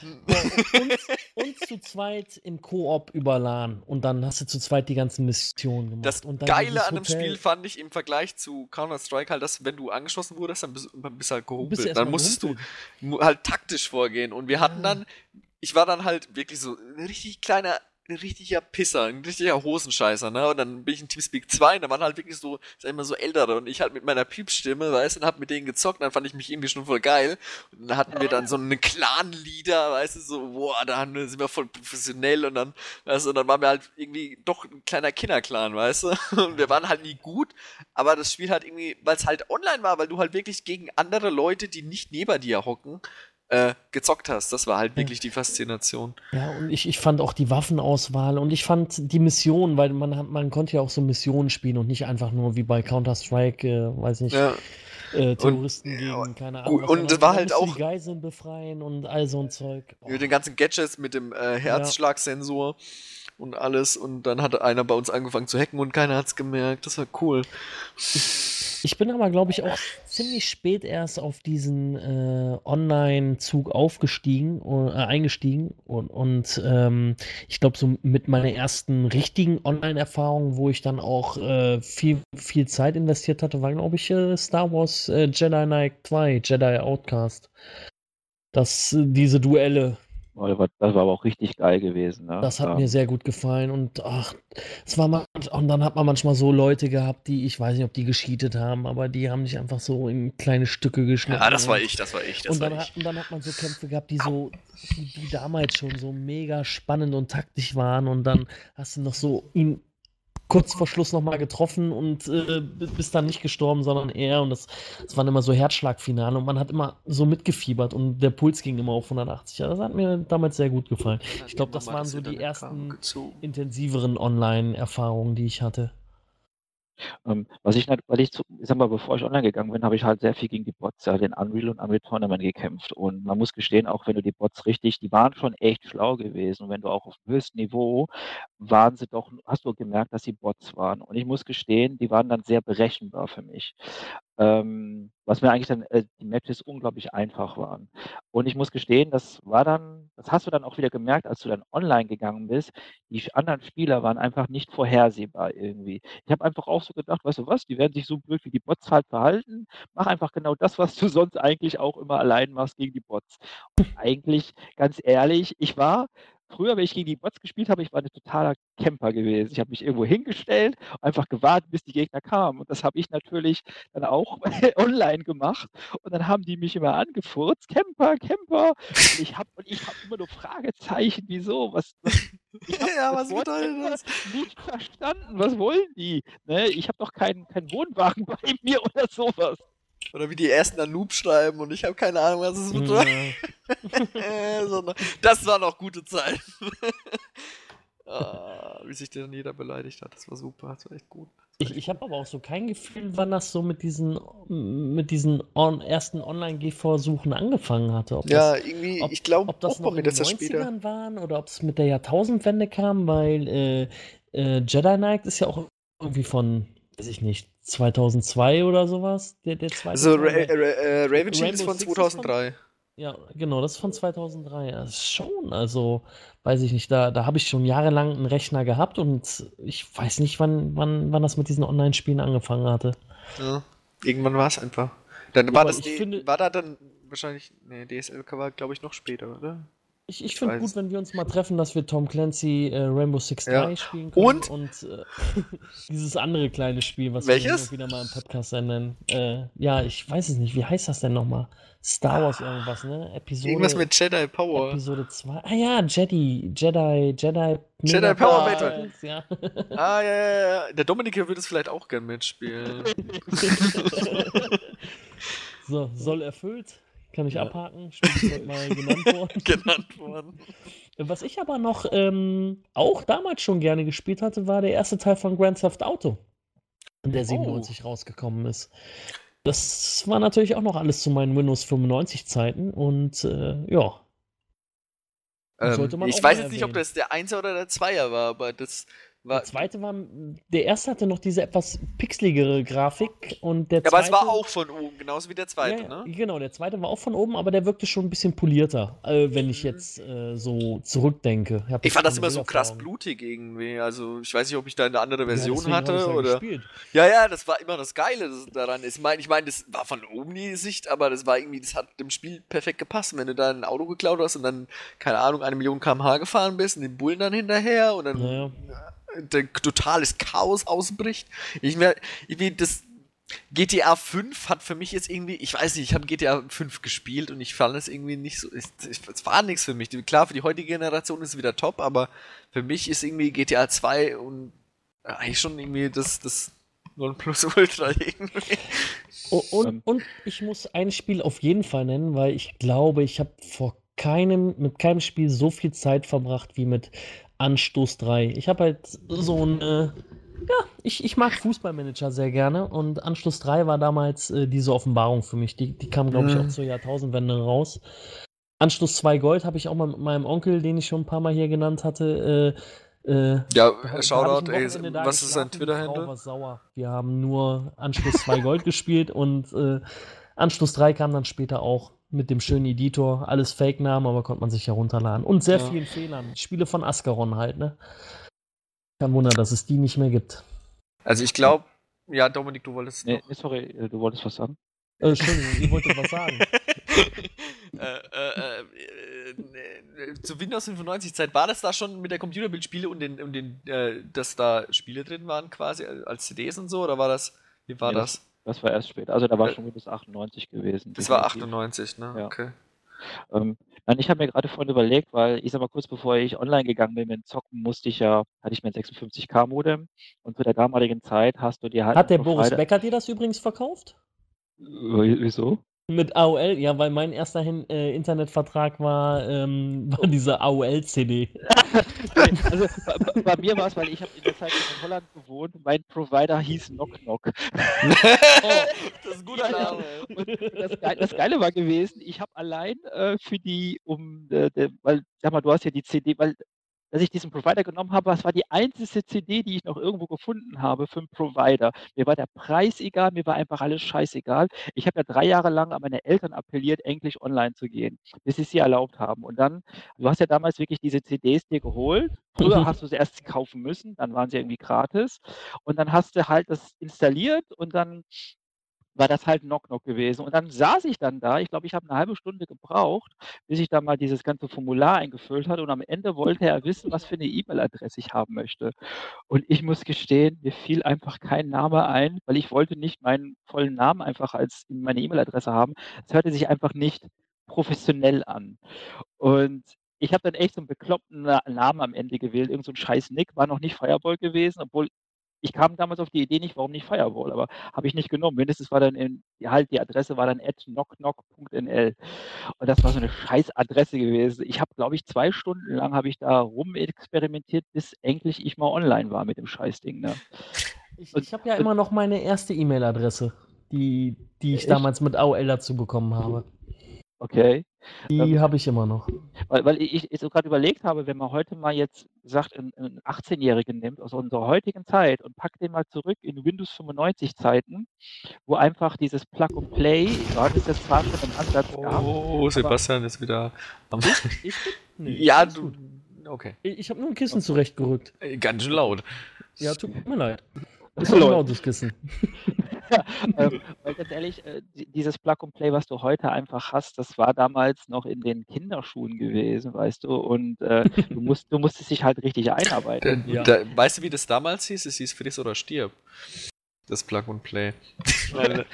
und, und zu zweit im Koop über LAN. Und dann hast du zu zweit die ganzen Missionen gemacht. Das Geile an dem Spiel fand ich im Vergleich zu Counter-Strike halt, dass wenn du angeschossen wurdest, dann bist, bist du halt Du gehumpelt. bist dann musstest du gehumpelt. mu- halt taktisch vorgehen. Und wir hatten Ja. dann, ich war dann halt wirklich so ein richtig kleiner, ein richtiger Pisser, ein richtiger Hosenscheißer, ne? Und dann bin ich in Teamspeak 2 und da waren halt wirklich so, sag ich mal, so Ältere und ich halt mit meiner Piepsstimme, weißt du, und hab mit denen gezockt, dann fand ich mich irgendwie schon voll geil. Und dann hatten wir dann so einen Clan-Leader, weißt du, so, boah, da sind wir voll professionell und dann, weißt du, und dann waren wir halt irgendwie doch ein kleiner Kinderclan, weißt du? Und wir waren halt nie gut, aber das Spiel halt irgendwie, weil es halt online war, weil du halt wirklich gegen andere Leute, die nicht neben dir hocken, äh, gezockt hast. Das war halt Ja. wirklich die Faszination. Ja, und ich, ich fand auch die Waffenauswahl und ich fand die Missionen, weil man, hat- man konnte ja auch so Missionen spielen und nicht einfach nur wie bei Counter-Strike, äh, weiß nicht, Ja. äh, Terroristen gegen, keine Ahnung. und sondern war halt auch- die Geiseln befreien und all so ein Zeug. Oh. Mit den ganzen Gadgets, mit dem äh, Herzschlagsensor und alles. Und dann hat einer bei uns angefangen zu hacken und keiner hat's gemerkt. Das war cool. Ich bin aber, glaube ich, auch ziemlich spät erst auf diesen äh, Online-Zug aufgestiegen, äh, eingestiegen und, und ähm, ich glaube, so mit meiner ersten richtigen Online-Erfahrung, wo ich dann auch äh, viel, viel Zeit investiert hatte, war, glaube ich, äh, Star Wars äh, Jedi Knight 2, Jedi Outcast. Das, äh, diese Duelle, das war, das war aber auch richtig geil gewesen. Ne? Das hat Ja. mir sehr gut gefallen und ach, es war mal, und dann hat man manchmal so Leute gehabt, die, ich weiß nicht, ob die gescheatet haben, aber die haben dich einfach so in kleine Stücke geschnitten. Ja, das war und, ich, das war ich, das Und war dann, ich. hat, und dann hat man so Kämpfe gehabt, die so, die, die damals schon so mega spannend und taktisch waren und dann hast du noch so ihn kurz vor Schluss nochmal getroffen und äh, bist dann nicht gestorben, sondern er und das, das waren immer so Herzschlagfinale und man hat immer so mitgefiebert und der Puls ging immer auf 180. Ja, das hat mir damals sehr gut gefallen. Ich glaube, das waren so die ersten intensiveren Online-Erfahrungen, die ich hatte. Ähm, was ich, weil ich, ich sag mal, bevor ich online gegangen bin, habe ich halt sehr viel gegen die Bots, ja, den Unreal und Unreal Tournament gekämpft. Und man muss gestehen, auch wenn du die Bots richtig, die waren schon echt schlau gewesen. Und wenn du auch auf dem höchsten Niveau waren sie doch, hast du gemerkt, dass sie Bots waren. Und ich muss gestehen, die waren dann sehr berechenbar für mich. Ähm, was mir eigentlich dann, äh, die Matches unglaublich einfach waren. Und ich muss gestehen, das war dann, das hast du dann auch wieder gemerkt, als du dann online gegangen bist. Die anderen Spieler waren einfach nicht vorhersehbar irgendwie. Ich habe einfach auch so gedacht, weißt du was, die werden sich so blöd wie die Bots halt verhalten. Mach einfach genau das, was du sonst eigentlich auch immer allein machst gegen die Bots. Und eigentlich, ganz ehrlich, ich war Früher, wenn ich gegen die Bots gespielt habe, ich war ein totaler Camper gewesen. Ich habe mich irgendwo hingestellt, einfach gewartet, bis die Gegner kamen. Und das habe ich natürlich dann auch online gemacht. Und dann haben die mich immer angefurzt, Camper, Camper. Und ich habe und ich habe immer nur Fragezeichen, wieso? Was, was hab Ja, was bedeutet das? Nicht verstanden. Was wollen die? Ne? Ich habe doch keinen keinen Wohnwagen bei mir oder sowas. Oder wie die ersten Anoop schreiben und ich habe keine Ahnung, was es bedeutet. Ja. So, ne- das waren auch gute Zeiten. ah, wie sich dann jeder beleidigt hat, das war super, das war echt gut. Ich, ich habe aber auch so kein Gefühl, wann das so mit diesen, mit diesen on, ersten Online-GV-Suchen angefangen hatte. Ob Ja, das, irgendwie, ob- ich glaube ob das noch in mit den das später. 90ern waren oder ob es mit der Jahrtausendwende kam, weil äh, äh, Jedi Knight ist ja auch irgendwie von, weiß ich nicht, 2002 oder sowas, der, der zweite Also Ra Ra äh, Raven Shield ist von Six ist von- 2003. Ja, genau, das ist von 2003. Ja, schon, also, weiß ich nicht, da, da habe ich schon jahrelang einen Rechner gehabt und ich weiß nicht, wann, wann, wann das mit diesen Online-Spielen angefangen hatte. Ja. Irgendwann war es einfach. Dann war das die, finde- war da dann wahrscheinlich, nee, DSLK war glaube ich noch später, oder? Ich, ich finde gut, wenn wir uns mal treffen, dass wir Tom Clancy äh, Rainbow Six Ja. 3 spielen können. Und? Und äh, dieses andere kleine Spiel, was Welches? wir wieder mal im Podcast nennen. Äh, ja, ich weiß es nicht. Wie heißt das denn nochmal? Star Wars irgendwas, ne? Episode, Irgendwas mit Jedi Power. Episode 2. Ah ja, Jedi. Jedi. Jedi. Jedi Mega Power Battles, Battle. Ja. Ah, ja, ja, ja. Der Dominik würde es vielleicht auch gern mitspielen. so, soll erfüllt. Kann ich Ja. abhaken. Spiel ist heute mal genannt worden. genannt worden. Was ich aber noch ähm, auch damals schon gerne gespielt hatte, war der erste Teil von Grand Theft Auto, der 97 rausgekommen ist. Das war natürlich auch noch alles zu meinen Windows 95 Zeiten und äh, ja. Ähm, ich weiß jetzt nicht, ob erwähnen. das der Einser oder der Zweier war, aber das war. Der zweite war, der erste hatte noch diese etwas pixeligere Grafik und der Ja, aber es war auch von oben, genauso wie der zweite, ja, ja, ne? Genau, der zweite war auch von oben, aber der wirkte schon ein bisschen polierter, äh, wenn ich Mhm. jetzt äh, so zurückdenke. hab Ich fand das immer so krass blutig irgendwie. Also, ich weiß nicht, ob ich da eine andere Ja, Version ich's hatte ja oder. gespielt. Ja, ja, das war immer das Geile das daran. Ich meine, ich mein, das war von oben die Sicht, aber das war irgendwie, das hat dem Spiel perfekt gepasst. Wenn du da ein Auto geklaut hast und dann, keine Ahnung, eine Million km/h gefahren bist und den Bullen dann hinterher und dann Naja. Der totales Chaos ausbricht. Ich irgendwie das GTA 5 hat für mich jetzt irgendwie, ich weiß nicht, ich habe GTA 5 gespielt und ich fand es irgendwie nicht so, es, war nichts für mich. Klar, für die heutige Generation ist es wieder top, aber für mich ist irgendwie GTA 2 und eigentlich schon irgendwie das, das Nonplusultra irgendwie. Oh, und, Ähm. und ich muss ein Spiel auf jeden Fall nennen, weil ich glaube, ich habe vor keinem, mit keinem Spiel so viel Zeit verbracht wie mit Anstoß 3. Ich habe halt so ein, äh, ja, ich, ich mag Fußballmanager sehr gerne und Anstoß 3 war damals äh, diese Offenbarung für mich. Die, die kam, glaube ich, Mhm. auch zur Jahrtausendwende raus. Anstoß 2 Gold habe ich auch mal mit meinem Onkel, den ich schon ein paar Mal hier genannt hatte, äh, Äh, Ja, Shoutout, ey, was ist sein Twitter-Handle? sauer. Wir haben nur Anschluss 2 Gold gespielt und äh, Anschluss 3 kam dann später auch mit dem schönen Editor. Alles Fake-Namen, aber konnte man sich herunterladen. Und sehr Ja. vielen Fehlern. Spiele von Ascaron halt, ne? Kein Wunder, dass es die nicht mehr gibt. Also ich glaube, ja, Dominik, du wolltest Nee, noch. nee, sorry, äh, du wolltest was sagen? Äh, Entschuldigung, ihr wolltet was sagen. äh, äh, äh, äh, zu Windows 95 Zeit war das da schon mit der Computerbildspiele und den, und den äh, dass da Spiele drin waren quasi als CDs und so oder war das wie war Nee, das? Das war erst später. Also da war Äh, schon Windows 98 gewesen. Das war definitiv. 98, ne? Ja. Okay. Ähm, nein, ich habe mir gerade vorhin überlegt, weil ich sag mal, kurz bevor ich online gegangen bin mit Zocken, musste ich ja, hatte ich mir ein 56K-Modem und zu der damaligen Zeit hast du dir halt. Hat der Boris Becker dir das übrigens verkauft? Äh, Wieso? Mit AOL? Ja, weil mein erster Hin äh, Internetvertrag war, ähm, war diese AOL-CD. Also bei, bei- mir war es, weil ich habe in der Zeit in Holland gewohnt, mein Provider hieß Knock Knock. das ist ein guter. Name. Das, Geile, das Geile war gewesen, ich habe allein äh, für die, um, äh, der, weil, sag mal, du hast ja die CD, weil, dass ich diesen Provider genommen habe, das war die einzige CD, die ich noch irgendwo gefunden habe für einen Provider. Mir war der Preis egal, mir war einfach alles scheißegal. Ich habe ja drei Jahre lang an meine Eltern appelliert, endlich online zu gehen, bis sie es sie erlaubt haben. Und dann, du hast ja damals wirklich diese CDs dir geholt. Früher Mhm. hast du sie erst kaufen müssen, dann waren sie irgendwie gratis. Und dann hast du halt das installiert und dann war das halt Knock Knock gewesen. Und dann saß ich dann da, ich glaube, ich habe eine halbe Stunde gebraucht, bis ich dann mal dieses ganze Formular eingefüllt hatte und am Ende wollte er wissen, was für eine E-Mail-Adresse ich haben möchte. Und ich muss gestehen, mir fiel einfach kein Name ein, weil ich wollte nicht meinen vollen Namen einfach als in meine E-Mail-Adresse haben. Es hörte sich einfach nicht professionell an. Und ich habe dann echt so einen bekloppten Na Namen am Ende gewählt, irgend so 'n scheiß Nick, war noch nicht Fireball gewesen, obwohl ich kam damals auf die Idee nicht, warum nicht Fireball, aber habe ich nicht genommen. Mindestens war dann in halt die Adresse war dann @knockknock.nl und das war so 'ne scheiß Adresse gewesen. Ich habe, glaube ich 2 Stunden lang habe ich da rumexperimentiert, bis endlich ich mal online war mit dem Scheißding, ne? Ich, ich habe ja immer noch meine erste E-Mail-Adresse, die, die ich Echt? damals mit AOL dazu bekommen habe. Okay. Die Ähm, habe ich immer noch. Weil weil ich ich so grad überlegt habe, wenn man heute mal jetzt sagt, 'n 'n 18-Jährigen nimmt aus unserer heutigen Zeit und packt den mal zurück in Windows 95 Zeiten, wo einfach dieses Plug and Play, das ist zwar schon im Ansatz gab. Oh, Sebastian ist wieder am. Ich? Nee, ja, du. Okay. Ich, ich habe nur ein Kissen zurechtgerückt. Äh, Ganz schön laut. Ja, tut mir leid. Das Ist doch ein läuft. lautes Kissen. ähm, weil ganz ehrlich, äh, di dieses Plug and Play, was du heute einfach hast, das war damals noch in den Kinderschuhen gewesen, weißt du? Und äh, du musst du musstest dich halt richtig Da, einarbeiten. Ja. da, weißt du, wie das damals hieß? Es hieß Friss oder stirb. Das Plug and Play.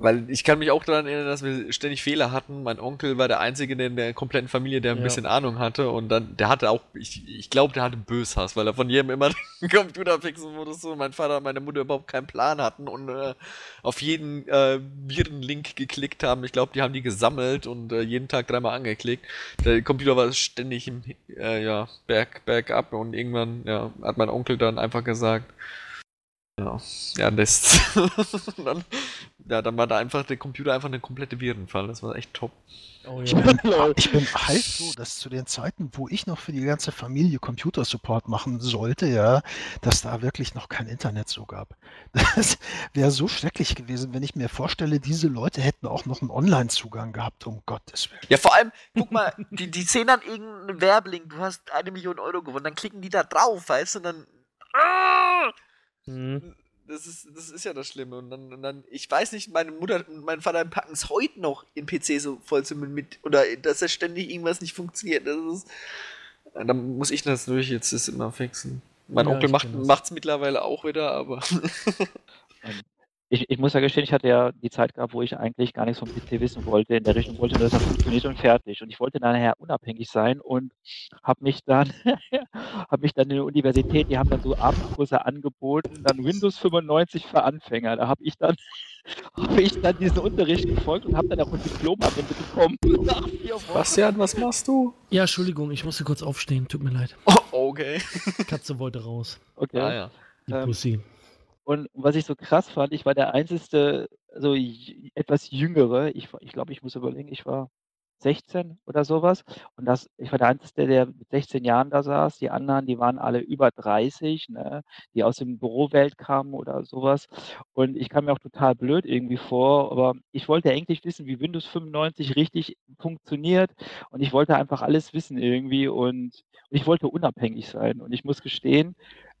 Weil, ich kann mich auch daran erinnern, dass wir ständig Fehler hatten. Mein Onkel war der Einzige in der kompletten Familie, der ein Ja. bisschen Ahnung hatte. Und dann, der hatte auch, ich, ich glaube, der hatte Böshass, weil er von jedem immer den Computer fixen musste. So mein Vater und meine Mutter überhaupt keinen Plan hatten und äh, auf jeden äh, Virenlink geklickt haben. Ich glaube, die haben die gesammelt und äh, jeden Tag dreimal angeklickt. Der Computer war ständig im äh, ja, Berg, Bergab und irgendwann ja, hat mein Onkel dann einfach gesagt, ja, ja, das. Und dann, ja, dann war da einfach der Computer einfach eine komplette Virenfall. Das war echt top. Oh Ich ja. bin, ich bin halt so, dass zu den Zeiten, wo ich noch für die ganze Familie Computersupport machen sollte, ja, dass da wirklich noch kein Internet so gab. Das wäre so schrecklich gewesen, wenn ich mir vorstelle, diese Leute hätten auch noch einen Online-Zugang gehabt, um Gottes Willen. Ja, vor allem, guck mal, die, die sehen dann irgendeinen Werbelink, du hast eine Million Euro gewonnen, dann klicken die da drauf, weißt du, und dann. Ah! Hm. Das ist, das ist ja das Schlimme. Und dann, und dann, ich weiß nicht, meine Mutter und mein Vater packen es heute noch in PC so voll zu mit, oder dass da ständig irgendwas nicht funktioniert. Das ist, dann muss ich das durch jetzt das immer fixen. Mein Ja, Onkel macht macht's mittlerweile auch wieder, aber. Ich ich muss ja gestehen, ich hatte ja die Zeit gehabt, wo ich eigentlich gar nichts vom PC wissen wollte. In der Richtung wollte nur, dass er funktioniert und fertig. Und ich wollte dann nachher unabhängig sein und habe mich dann habe mich dann in der Universität, die haben dann so Abendkurse angeboten, dann Windows 95 für Anfänger. Da habe ich dann habe ich dann diesen Unterricht gefolgt und habe dann auch ein Diplom am Ende bekommen. Bastian, was machst du? Ja, Entschuldigung, ich musste kurz aufstehen. Tut mir leid. Oh, okay. Katze wollte raus. Okay. Ah ja. Die Ähm, Pussy. Und was ich so krass fand, ich war der einzige, so etwas jüngere, ich, ich glaube, ich muss überlegen, ich war 16 oder sowas. Und das, ich war der Einzige, der mit 16 Jahren da saß. Die anderen, die waren alle über 30, ne, die aus dem Bürowelt kamen oder sowas. Und ich kam mir auch total blöd irgendwie vor, aber ich wollte eigentlich wissen, wie Windows 95 richtig funktioniert. Und ich wollte einfach alles wissen irgendwie und ich wollte unabhängig sein. Und ich muss gestehen,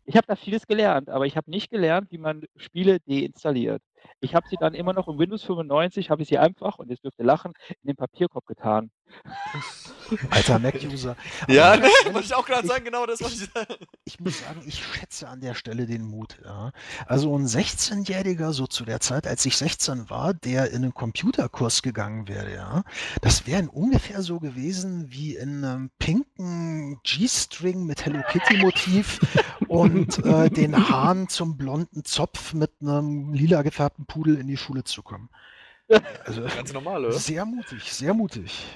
ich habe da vieles gelernt, aber ich habe nicht gelernt, wie man Spiele deinstalliert. Ich habe sie dann immer noch im Windows 95, habe ich sie einfach, und jetzt dürft ihr lachen, in den Papierkorb getan. Alter Mac-User. Ja, ne, wollte ich auch gerade sagen, genau das wollte ich sagen. Ich muss sagen, ich schätze an der Stelle den Mut. Ja. Also ein 16-Jähriger, so zu der Zeit, als ich 16 war, der in einen Computerkurs gegangen wäre, ja, das wäre ungefähr so gewesen wie in einem pinken G-String mit Hello Kitty-Motiv und äh, den Haaren zum blonden Zopf mit einem lila gefärbten Pudel in die Schule zu kommen. Also, Ganz normal, oder? Sehr mutig, sehr mutig.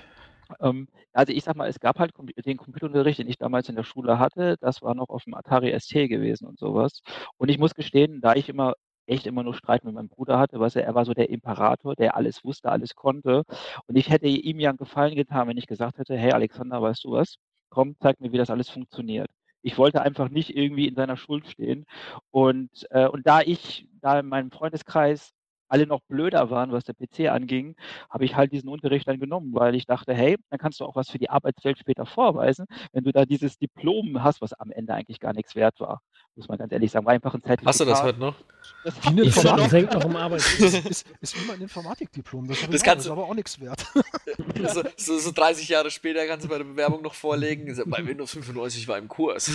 Ähm, also ich sag mal, es gab halt den Computerunterricht, den ich damals in der Schule hatte, das war noch auf dem Atari ST gewesen und sowas. Und ich muss gestehen, da ich immer echt immer nur Streit mit meinem Bruder hatte, weißt du, er war so der Imperator, der alles wusste, alles konnte. Und ich hätte ihm ja einen Gefallen getan, wenn ich gesagt hätte, hey Alexander, weißt du was? Komm, zeig mir, wie das alles funktioniert. Ich wollte einfach nicht irgendwie in seiner Schuld stehen. Und, äh, und da ich da in meinem Freundeskreis alle noch blöder waren, was der PC anging, habe ich halt diesen Unterricht dann genommen, weil ich dachte, hey, dann kannst du auch was für die Arbeitswelt später vorweisen, wenn du da dieses Diplom hast, was am Ende eigentlich gar nichts wert war. Muss man ganz ehrlich sagen, war einfach ein Zertifikat. Hast du das heute noch? Das wie eine Informatik hängt noch im Arbeitsdienst. ist, ist wie mein Informatikdiplom. Das, das, kannst ist aber auch nichts wert. so, so, so, 30 Jahre später kannst du bei der Bewerbung noch vorlegen, bei Windows 95 war im Kurs.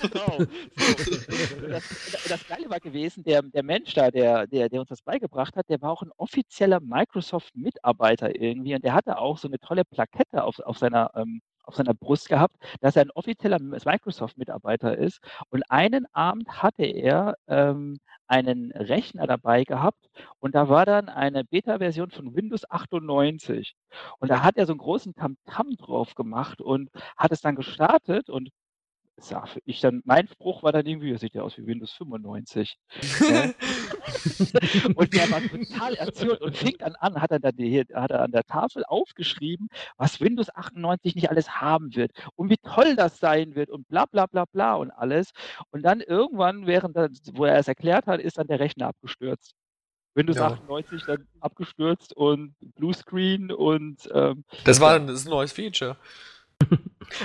genau. So. Das, das, Geile war gewesen, der, der Mensch da, der, der, der uns das beigebracht hat, der war auch ein offizieller Microsoft-Mitarbeiter irgendwie und der hatte auch so eine tolle Plakette auf, auf seiner ähm, auf seiner Brust gehabt, dass er ein offizieller Microsoft-Mitarbeiter ist. Und einen Abend hatte er ähm, einen Rechner dabei gehabt und da war dann eine Beta-Version von Windows 98. Und da hat er so einen großen Tamtam -Tam drauf gemacht und hat es dann gestartet und sag ich dann, mein Spruch war dann irgendwie, das sieht ja aus wie Windows 95. und der war total erzürnt und fing dann an, hat er dann die, hat er an der Tafel aufgeschrieben, was Windows 98 nicht alles haben wird und wie toll das sein wird und bla bla bla bla und alles. Und dann irgendwann, während er, wo er es erklärt hat, ist dann der Rechner abgestürzt. Windows ja. 98 dann abgestürzt und Bluescreen und ähm, das war das ist ein neues Feature.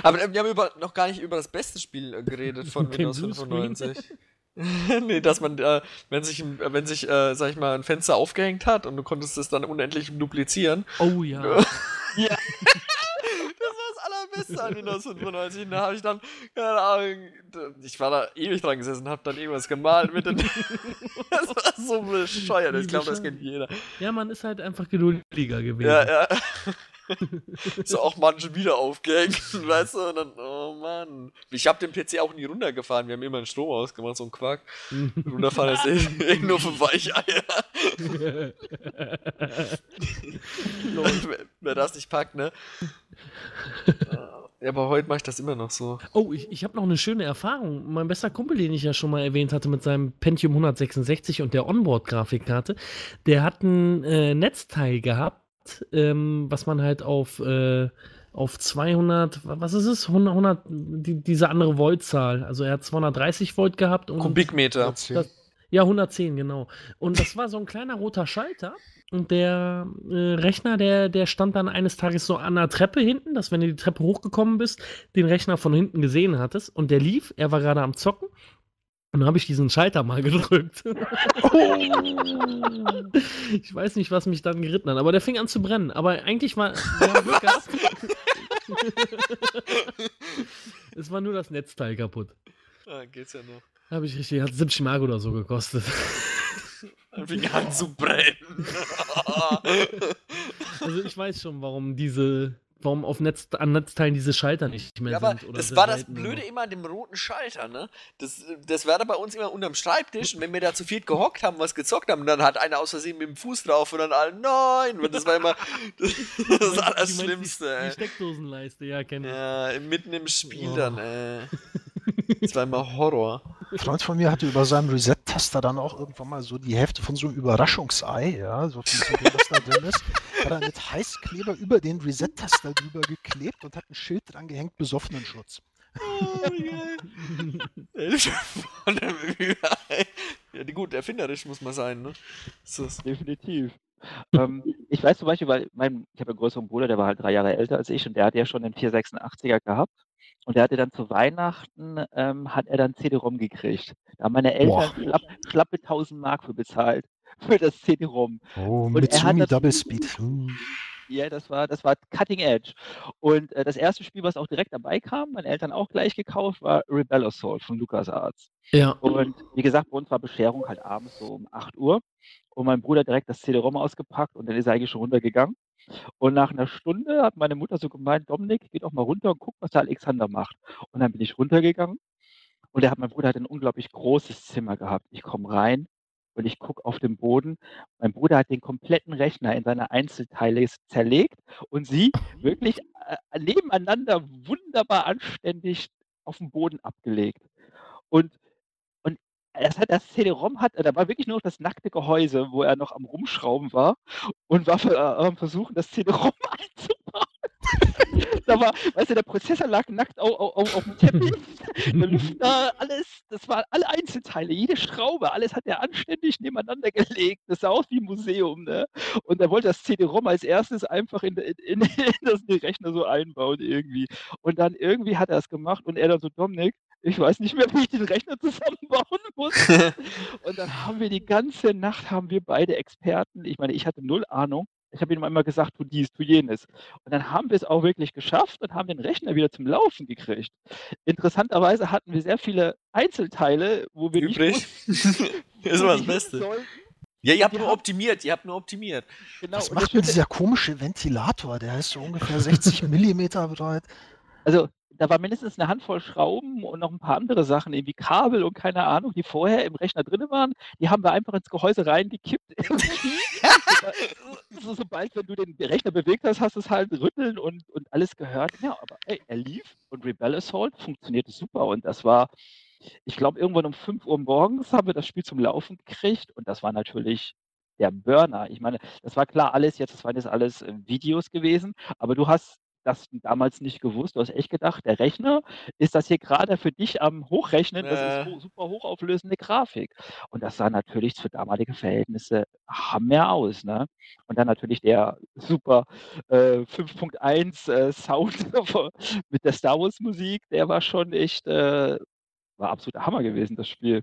Aber wir haben über, noch gar nicht über das beste Spiel äh, geredet von Windows 95. nee, dass man, äh, wenn sich, wenn sich, äh, sag ich mal, ein Fenster aufgehängt hat und du konntest es dann unendlich duplizieren. Oh ja. ja. das war das allerbeste an Windows 95. Da habe ich dann, keine Ahnung, ich war da ewig dran gesessen, habe dann irgendwas gemalt mit den. das war so bescheuert. Ich glaube, das kennt jeder. Ja, man ist halt einfach geduldiger gewesen. Ja, ja. so auch manche wieder aufgehängt, weißt du? Und dann, oh Mann. Ich habe den PC auch nie runtergefahren. Wir haben immer einen Strom ausgemacht, so ein Quark. Runterfahren ist eh, eh nur für Weicheier. wer, wer das nicht packt, ne? Ja, aber heute mache ich das immer noch so. Oh, ich, ich habe noch eine schöne Erfahrung. Mein bester Kumpel, den ich ja schon mal erwähnt hatte mit seinem Pentium 166 und der Onboard-Grafikkarte, der hat ein äh, Netzteil gehabt, ähm, was man halt auf, äh, auf 200, was ist es? 100, 100 die, diese andere Voltzahl. Also er hat 230 Volt gehabt. Und Kubikmeter. Das, ja, 110, genau. Und das war so ein kleiner roter Schalter. Und der äh, Rechner, der, der stand dann eines Tages so an der Treppe hinten, dass wenn du die Treppe hochgekommen bist, den Rechner von hinten gesehen hattest. Und der lief, er war gerade am Zocken und dann habe ich diesen Schalter mal gedrückt. Oh. ich weiß nicht, was mich dann geritten hat, aber der fing an zu brennen. Aber eigentlich war. Ja, es war nur das Netzteil kaputt. Ah, geht's ja noch. Habe ich richtig, hat 70 Mark oder so gekostet. Dann fing an zu brennen. also ich weiß schon, warum diese warum auf Netz, an Netzteilen diese Schalter nicht mehr ja, aber sind. das war das Blöde immer an dem roten Schalter, ne? Das, das war da bei uns immer unterm Schreibtisch und wenn wir da zu viel gehockt haben, was gezockt haben, dann hat einer aus Versehen mit dem Fuß drauf und dann alle, nein! Das war immer das, das Allerschlimmste, die, die Steckdosenleiste, ja, kenne ich. Ja, mitten im Spiel oh. dann, äh. Das war immer Horror. Ein Freund von mir hatte über seinem Reset-Taster dann auch irgendwann mal so die Hälfte von so einem Überraschungsei, ja, so viel zu dem, was da drin ist, hat er mit Heißkleber über den Reset-Taster drüber geklebt und hat ein Schild dran gehängt, besoffenen Schutz. Oh, ja, gut, erfinderisch muss man sein, ne? Definitiv. ähm, ich weiß zum Beispiel, weil mein, ich habe einen größeren Bruder, der war halt drei Jahre älter als ich und der hatte ja schon den 486er gehabt. Und der hatte dann zu Weihnachten, ähm, hat er dann CD-ROM gekriegt. Da haben meine Eltern schlapp, schlappe 1000 Mark für bezahlt, für das CD-ROM. Oh, und Mitsumi Double Speed. Hm. Ja, das war, das war Cutting Edge. Und äh, das erste Spiel, was auch direkt dabei kam, meine Eltern auch gleich gekauft, war Rebel Assault von LucasArts. Ja. Und wie gesagt, bei uns war Bescherung halt abends so um 8 Uhr. Und mein Bruder direkt das CD-ROM ausgepackt und dann ist er eigentlich schon runtergegangen. Und nach einer Stunde hat meine Mutter so gemeint, Dominik, geh doch mal runter und guck, was der Alexander macht. Und dann bin ich runtergegangen und der hat, mein Bruder hat ein unglaublich großes Zimmer gehabt. Ich komme rein und ich gucke auf den Boden. Mein Bruder hat den kompletten Rechner in seine Einzelteile zerlegt und sie wirklich äh, nebeneinander wunderbar anständig auf den Boden abgelegt. Und das, hat, das CD-ROM hat, da war wirklich nur noch das nackte Gehäuse, wo er noch am Rumschrauben war und war äh, am Versuchen, das CD-ROM einzubauen. da war, weißt du, der Prozessor lag nackt auf, auf, auf dem Teppich, der Lüfter, alles, das waren alle Einzelteile, jede Schraube, alles hat er anständig nebeneinander gelegt. Das sah aus wie ein Museum, ne? Und er wollte das CD-ROM als erstes einfach in, in, in, in das Rechner so einbauen irgendwie. Und dann irgendwie hat er es gemacht und er dann so, Dominik, ich weiß nicht mehr, wie ich den Rechner zusammenbauen muss. und dann haben wir die ganze Nacht, haben wir beide Experten, ich meine, ich hatte null Ahnung. Ich habe ihm immer gesagt, tu dies, tu jenes. Und dann haben wir es auch wirklich geschafft und haben den Rechner wieder zum Laufen gekriegt. Interessanterweise hatten wir sehr viele Einzelteile, wo wir Übrig. nicht wussten, das war das Beste. Sollten. Ja, ihr habt nur optimiert, ihr habt nur optimiert. Genau. Was macht denn dieser komische Ventilator? Der ist so ungefähr 60 Millimeter breit. Also da war mindestens eine Handvoll Schrauben und noch ein paar andere Sachen, irgendwie Kabel und keine Ahnung, die vorher im Rechner drin waren. Die haben wir einfach ins Gehäuse reingekippt. so, sobald, wenn du den Rechner bewegt hast, hast du es halt rütteln und, und alles gehört. Ja, aber ey, er lief und Rebel Assault funktionierte super und das war, ich glaube, irgendwann um 5 Uhr morgens haben wir das Spiel zum Laufen gekriegt und das war natürlich der Burner. Ich meine, das war klar alles jetzt, das waren jetzt alles äh, Videos gewesen, aber du hast das damals nicht gewusst. Du hast echt gedacht, der Rechner ist das hier gerade für dich am Hochrechnen. Das äh. ist super hochauflösende Grafik. Und das sah natürlich für damalige Verhältnisse hammer aus. Ne? Und dann natürlich der super äh, 5.1 äh, Sound mit der Star Wars Musik, der war schon echt, äh, war absoluter Hammer gewesen, das Spiel.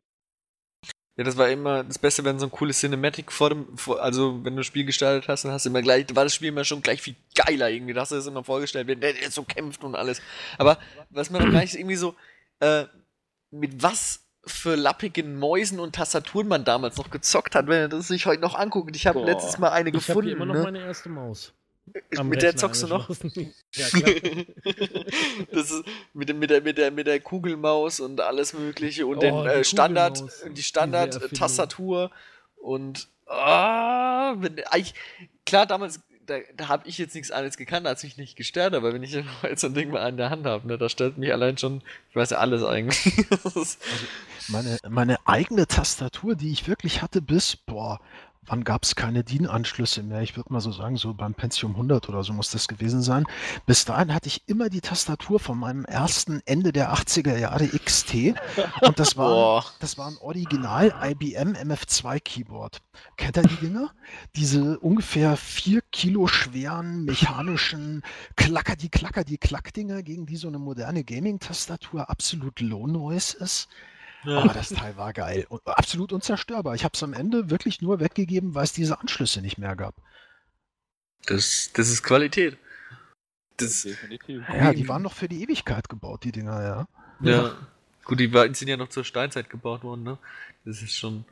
Ja, das war immer das Beste, wenn so ein cooles Cinematic vor dem, vor, also wenn du ein Spiel gestartet hast, dann hast du immer gleich, war das Spiel immer schon gleich viel geiler irgendwie. Da hast du das immer vorgestellt, wenn der jetzt so kämpft und alles. Aber was man dann gleich irgendwie so, äh, mit was für lappigen Mäusen und Tastaturen man damals noch gezockt hat, wenn er das sich heute noch anguckt. Ich habe letztes Mal eine ich gefunden. Ich habe immer noch ne? meine erste Maus. Am mit der zockst du noch? ja, klar. das ist mit, mit, der, mit, der, mit der Kugelmaus und alles Mögliche und oh, den äh, Standard, die Standard-Tastatur und oh, klar, damals, da, da habe ich jetzt nichts anderes gekannt, als mich nicht gestört, aber wenn ich jetzt so ein Ding mal in der Hand habe, ne, da stört mich allein schon, ich weiß ja alles eigentlich. also meine, meine eigene Tastatur, die ich wirklich hatte bis, boah, wann gab es keine DIN-Anschlüsse mehr? Ich würde mal so sagen, so beim Pentium 100 oder so muss das gewesen sein. Bis dahin hatte ich immer die Tastatur von meinem ersten Ende der 80er Jahre XT und das war, das war ein Original IBM MF2 Keyboard. Kennt ihr die Dinger? Diese ungefähr vier Kilo schweren mechanischen Klacker, die Klacker, die Klackdinger, gegen die so eine moderne Gaming-Tastatur absolut Low Noise ist. Ja. Aber das Teil war geil und absolut unzerstörbar. Ich habe es am Ende wirklich nur weggegeben, weil es diese Anschlüsse nicht mehr gab. Das, das ist Qualität. Das, Definitiv. Ja, die waren noch für die Ewigkeit gebaut, die Dinger, ja. Ja. Gut, die sind ja noch zur Steinzeit gebaut worden, ne? Das ist schon.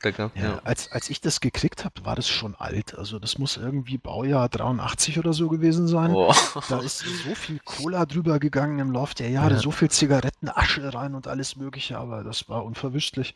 Gab, ja, ja. Als, als ich das geklickt habe, war das schon alt. Also das muss irgendwie Baujahr 83 oder so gewesen sein. Oh. Da ist so viel Cola drüber gegangen im Laufe der Jahre, ja. so viel Zigarettenasche rein und alles mögliche, aber das war unverwüstlich.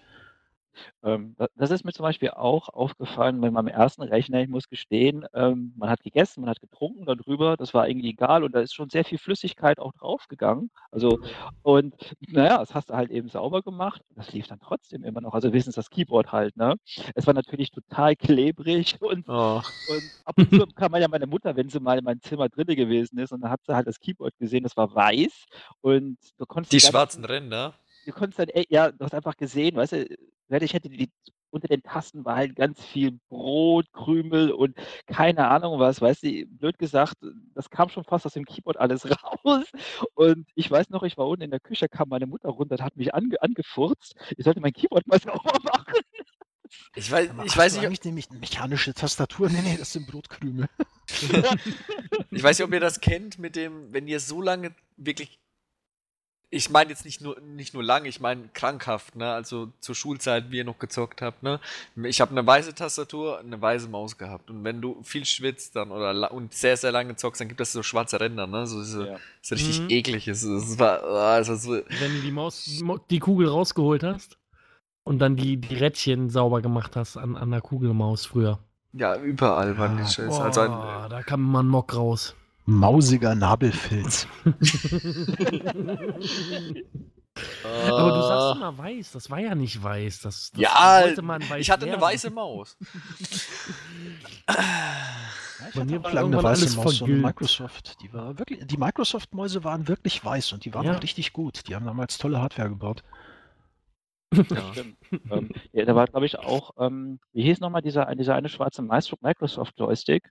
Ähm, da- das ist mir zum Beispiel auch aufgefallen bei meinem ersten Rechner. Ich muss gestehen, ähm, man hat gegessen, man hat getrunken darüber, das war irgendwie egal und da ist schon sehr viel Flüssigkeit auch draufgegangen. Also, und naja, das hast du halt eben sauber gemacht und das lief dann trotzdem immer noch. Also wenigstens das Keyboard halt, ne? Es war natürlich total klebrig und, Oh. und ab und zu kam ja meine Mutter, wenn sie mal in meinem Zimmer drinne gewesen ist und dann hat sie halt das Keyboard gesehen, das war weiß und du konntest Die schwarzen Ränder. Du konntest dann, ey, ja, du hast einfach gesehen, weißt du, wenn ich hätte die, unter den Tasten war halt ganz viel Brot, Krümel und keine Ahnung was, weißt du, blöd gesagt, das kam schon fast aus dem Keyboard alles raus. Und ich weiß noch, ich war unten in der Küche, kam meine Mutter runter und hat mich ange, angefurzt. Ich sollte mein Keyboard mal sauber machen. Ich weiß, ich weiß nicht, eigentlich nämlich eine mechanische Tastatur? Nee, nee, das sind Brotkrümel. Ich weiß nicht, ob ihr das kennt mit dem, wenn ihr so lange wirklich. Ich meine jetzt nicht nur nicht nur lange, ich meine krankhaft, ne? Also zur Schulzeit, wie ihr noch gezockt habt, ne? Ich habe eine weiße Tastatur, eine weiße Maus gehabt und wenn du viel schwitzt dann oder und sehr sehr lange zockst, dann gibt es so schwarze Ränder, ne? So so, Ja. so richtig Mhm. eklig ist. Es war, es war so Wenn du die Maus, die Kugel rausgeholt hast und dann die, die Rädchen sauber gemacht hast an, an der Kugelmaus früher. ja überall waren die Ja. Scheiße. Boah, Also ein, da kam man Mock raus. Mausiger Nabelfilz. Aber du sagst immer weiß, das war ja nicht weiß. Das, das Ja, wollte man weiß ich hatte eine weiße Maus. Bei mir war eine weiße Maus, vergilbt. Microsoft. Die war wirklich, die Microsoft-Mäuse waren wirklich weiß und die waren Ja. auch richtig gut. Die haben damals tolle Hardware gebaut. Ja. Stimmt. ähm, ja, da war, glaube ich, auch, ähm, wie hieß nochmal dieser, dieser eine schwarze Microsoft-Joystick?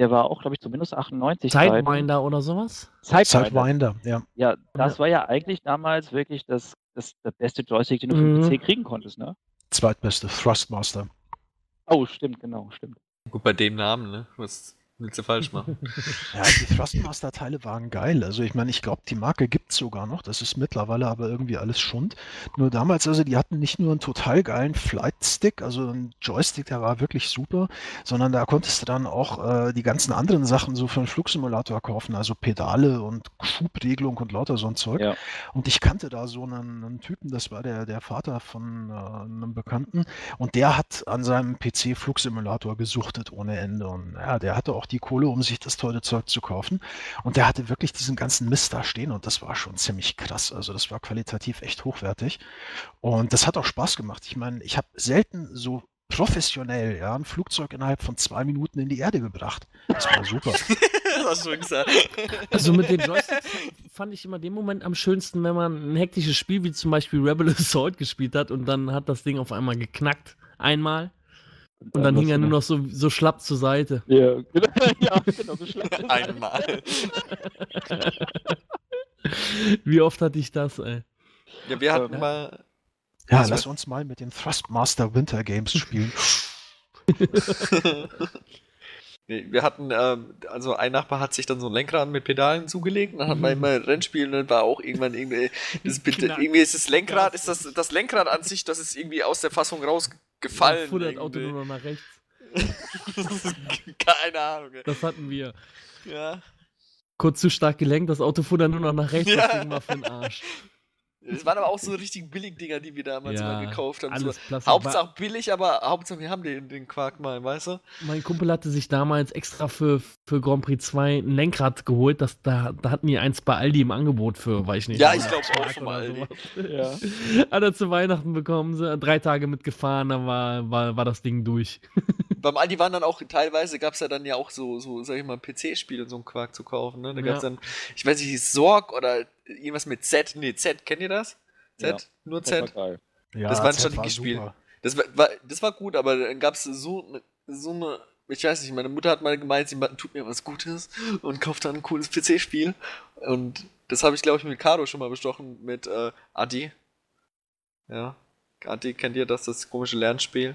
Der war auch, glaube ich, zumindest 98 Seiten. Sidewinder oder sowas? Sidewinder. Ja. Ja, das war ja eigentlich damals wirklich das, das, der beste Joystick, den du für den Mhm. PC kriegen konntest, ne? Zweitbeste Thrustmaster. Oh, stimmt, genau, stimmt. Gut, bei dem Namen, ne? Was willst du falsch machen? Ja, die Thrustmaster-Teile waren geil. Also ich meine, ich glaube, die Marke gibt es sogar noch. Das ist mittlerweile aber irgendwie alles Schund. Nur damals, also die hatten nicht nur einen total geilen Flight-Stick, also einen Joystick, der war wirklich super, sondern da konntest du dann auch äh, die ganzen anderen Sachen so für einen Flugsimulator kaufen, also Pedale und Schubregelung und lauter so ein Zeug. Ja. Und ich kannte da so einen, einen Typen, das war der, der Vater von äh, einem Bekannten, und der hat an seinem PC Flugsimulator gesuchtet ohne Ende. Und ja, der hatte auch die Kohle, um sich das tolle Zeug zu kaufen. Und der hatte wirklich diesen ganzen Mist da stehen und das war schon ziemlich krass. Also das war qualitativ echt hochwertig. Und das hat auch Spaß gemacht. Ich meine, ich habe selten so professionell ja, ein Flugzeug innerhalb von zwei Minuten in die Erde gebracht. Das war super. das hast du schon gesagt. Also mit den Joysticks fand ich immer den Moment am schönsten, wenn man ein hektisches Spiel wie zum Beispiel Rebel Assault gespielt hat und dann hat das Ding auf einmal geknackt. Einmal. Und dann hing er nur noch so, so schlapp zur Seite. Ja, genau, ja, genau so schlecht. Einmal. Wie oft hatte ich das, ey? Ja, wir hatten Ähm, mal. Ja, Also- lass uns mal mit den Thrustmaster Winter Games spielen. nee, wir hatten, ähm, also ein Nachbar hat sich dann so ein Lenkrad mit Pedalen zugelegt, und dann hat man immer Rennspielen und war auch irgendwann irgendwie, das irgendwie ist das Lenkrad, ist das, das Lenkrad an sich, das ist irgendwie aus der Fassung rausgefallen. Fuhr das Auto nur noch nach rechts. Keine Ahnung. ey. Das hatten wir. Ja. Kurz zu stark gelenkt, das Auto fuhr dann nur noch nach rechts, Ja. das Ding war für den Arsch. Das waren aber auch so richtig Billigdinger, die wir damals Ja, immer gekauft haben. So, Alles Plastik. Hauptsache billig, aber Hauptsache wir haben den, den Quark mal, weißt du? Mein Kumpel hatte sich damals extra für, für Grand Prix 2 ein Lenkrad geholt. Das, da, da hatten die eins bei Aldi im Angebot für, weiß ich nicht. Ja, ich 100 glaub's auch von Aldi. Ja. Hat er zu Weihnachten bekommen, so, drei Tage mitgefahren, dann war, war, war das Ding durch. Beim Aldi waren dann auch, teilweise gab es ja dann ja auch so, so sag ich mal, PC-Spiele und so einen Quark zu kaufen, ne? Da gab's Ja. dann, ich weiß nicht, Sorg oder irgendwas mit Z, nee, Z, kennt ihr das? Z? Ja. Nur war Z? Ja, Das waren Z schon die war gespielt. super. Das war, war, das war gut, aber dann gab es so, ne- so eine, ich weiß nicht, meine Mutter hat mal gemeint, sie tut mir was Gutes und kauft dann ein cooles PC-Spiel. Und das habe ich, glaube ich, mit Caro schon mal bestochen, mit äh, Adi. Ja. Adi, kennt ihr das, das komische Lernspiel?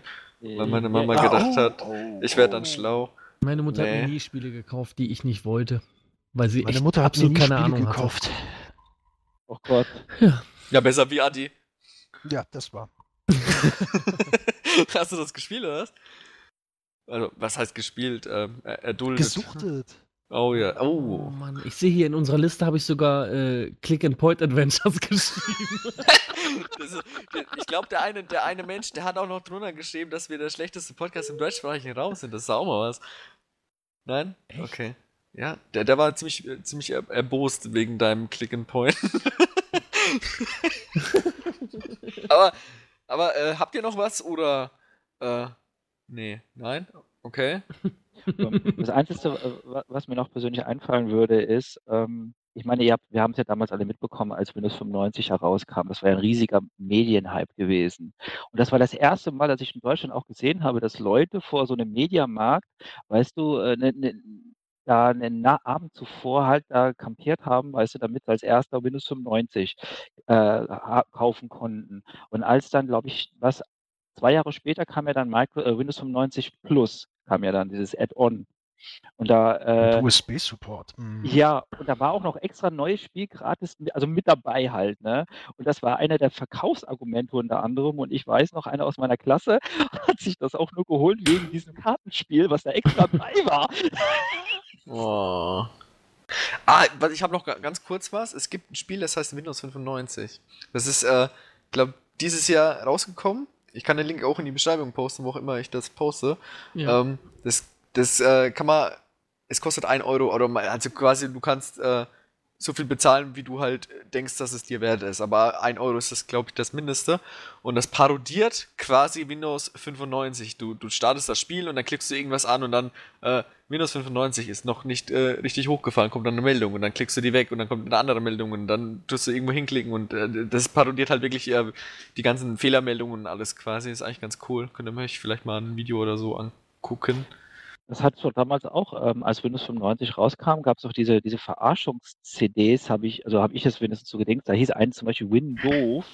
Weil meine Mama Ja. gedacht oh, hat, oh, ich werde dann schlau. Meine Mutter hat Nee. mir nie Spiele gekauft, die ich nicht wollte. Weil sie Meine Mutter hat mir nie keine Spiele Ahnung hatte. gekauft. Oh Gott. Ja, besser wie Adi. Ja, das war. Hast du das gespielt, oder was? Also, was heißt gespielt? Ähm, er- erduldet. Gesuchtet. Oh ja. Oh Oh. Mann, ich sehe hier in unserer Liste habe ich sogar äh, Click-and-Point-Adventures geschrieben. ist, ich glaube, der eine, der eine Mensch, der hat auch noch drunter geschrieben, dass wir der schlechteste Podcast im deutschsprachigen Raum sind. Das ist auch mal was. Nein? Echt? Okay. Ja, der, der war ziemlich, ziemlich erbost wegen deinem Click and Point. aber aber äh, habt ihr noch was oder äh, nee, nein? Okay. Das Einzige, äh, was mir noch persönlich einfallen würde, ist, ähm, ich meine, habt, wir haben es ja damals alle mitbekommen, als Windows 95 herauskam. Das war ja ein riesiger Medienhype gewesen. Und das war das erste Mal, dass ich in Deutschland auch gesehen habe, dass Leute vor so einem Mediamarkt, weißt du, äh, ne, ne, da einen Abend zuvor halt da kampiert haben, weißt du, damit sie als erster Windows 95 äh, kaufen konnten. Und als dann, glaube ich, was zwei Jahre später kam ja dann Micro, äh, Windows 95 Plus, kam ja dann dieses Add-on. Und da. Äh, USB-Support. Mhm. Ja, und da war auch noch extra neues Spiel gratis, also mit dabei halt, ne? Und das war einer der Verkaufsargumente unter anderem. Und ich weiß noch, einer aus meiner Klasse hat sich das auch nur geholt wegen diesem Kartenspiel, was da extra dabei war. Oh. Ah, ich habe noch ganz kurz was. Es gibt ein Spiel, das heißt Windows 95. Das ist, äh, glaube dieses Jahr rausgekommen. Ich kann den Link auch in die Beschreibung posten, wo auch immer ich das poste. Ja. Ähm, das das äh, kann man, es kostet 1 Euro oder also quasi du kannst äh, so viel bezahlen, wie du halt denkst, dass es dir wert ist. Aber 1 Euro ist das, glaube ich, das Mindeste. Und das parodiert quasi Windows 95. Du, du startest das Spiel und dann klickst du irgendwas an und dann äh, Windows 95 ist noch nicht äh, richtig hochgefallen, kommt dann eine Meldung und dann klickst du die weg und dann kommt eine andere Meldung und dann tust du irgendwo hinklicken und äh, das parodiert halt wirklich äh, die ganzen Fehlermeldungen und alles quasi. Ist eigentlich ganz cool. Könnt ihr euch vielleicht mal ein Video oder so angucken. Das hat es damals auch, ähm, als Windows 95 rauskam, gab es auch diese, diese Verarschungs-CDs, habe ich, also habe ich es wenigstens so gedenkt. Da hieß eine zum Beispiel Windows.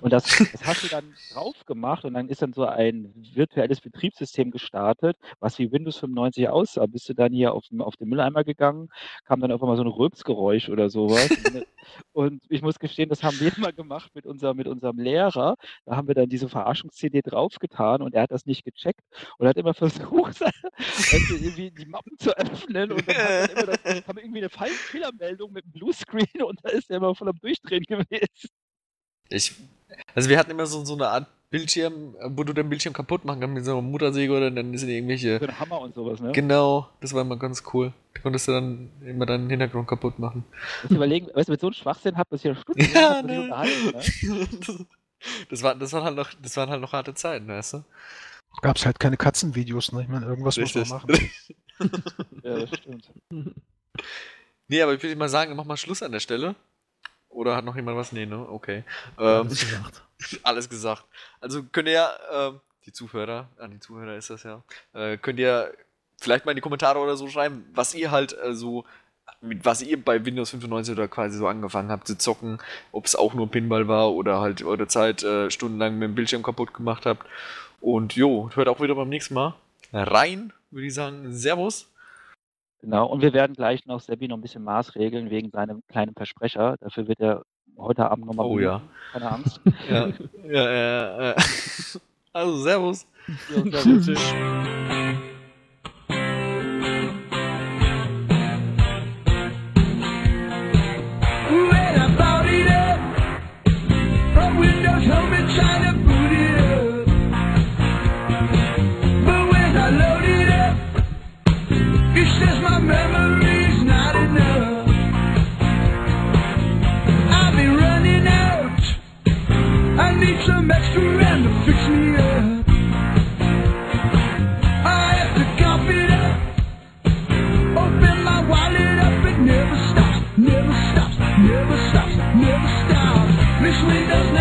Und das, das hast du dann drauf gemacht und dann ist dann so ein virtuelles Betriebssystem gestartet, was wie Windows 95 aussah. Bist du dann hier auf, auf den Mülleimer gegangen, kam dann auf einmal so ein Rülpsgeräusch oder sowas. und ich muss gestehen, das haben wir mal gemacht mit, unser, mit unserem Lehrer. Da haben wir dann diese Verarschungs-CD draufgetan und er hat das nicht gecheckt und hat immer versucht, irgendwie die Mappen zu öffnen und dann, dann immer das, kam irgendwie eine Fehlermeldung mit einem Bluescreen und da ist er immer voll am Durchdrehen gewesen. Ich, also wir hatten immer so, so eine Art Bildschirm, wo du den Bildschirm kaputt machen kannst mit so einer Muttersäge oder dann sind irgendwelche. So ein Hammer und sowas, ne? Genau, das war immer ganz cool. Da konntest du dann immer deinen Hintergrund kaputt machen. Muss überlegen, weißt du, mit so einem Schwachsinn hat man sich ja Stunden ja, ne. ne? das, war, das, waren halt noch, das waren halt noch harte Zeiten, weißt du? Gab es halt keine Katzenvideos, ne? Ich meine, irgendwas Richtig. muss man machen. ja, das stimmt. Nee, aber ich würde mal sagen, mach mal Schluss an der Stelle. Oder hat noch jemand was? Nee, ne? Okay. Ähm, alles gesagt. alles gesagt. Also könnt ihr ja, äh, die Zuhörer, an die Zuhörer ist das ja, äh, könnt ihr vielleicht mal in die Kommentare oder so schreiben, was ihr halt äh, so, mit was ihr bei Windows 95 oder quasi so angefangen habt zu zocken, ob es auch nur Pinball war oder halt eure Zeit äh, stundenlang mit dem Bildschirm kaputt gemacht habt. Und jo, hört auch wieder beim nächsten Mal rein, würde ich sagen. Servus. Genau, und wir werden gleich noch Sebi noch ein bisschen maßregeln wegen seinem kleinen Versprecher. Dafür wird er heute Abend nochmal. Oh ja. Keine Angst. ja, ja, ja, ja. Also, Servus. Ja, servus. extra and to fix me up. I have to cough it up, open my wallet up, it never stops, never stops, never stops, never stops. This way does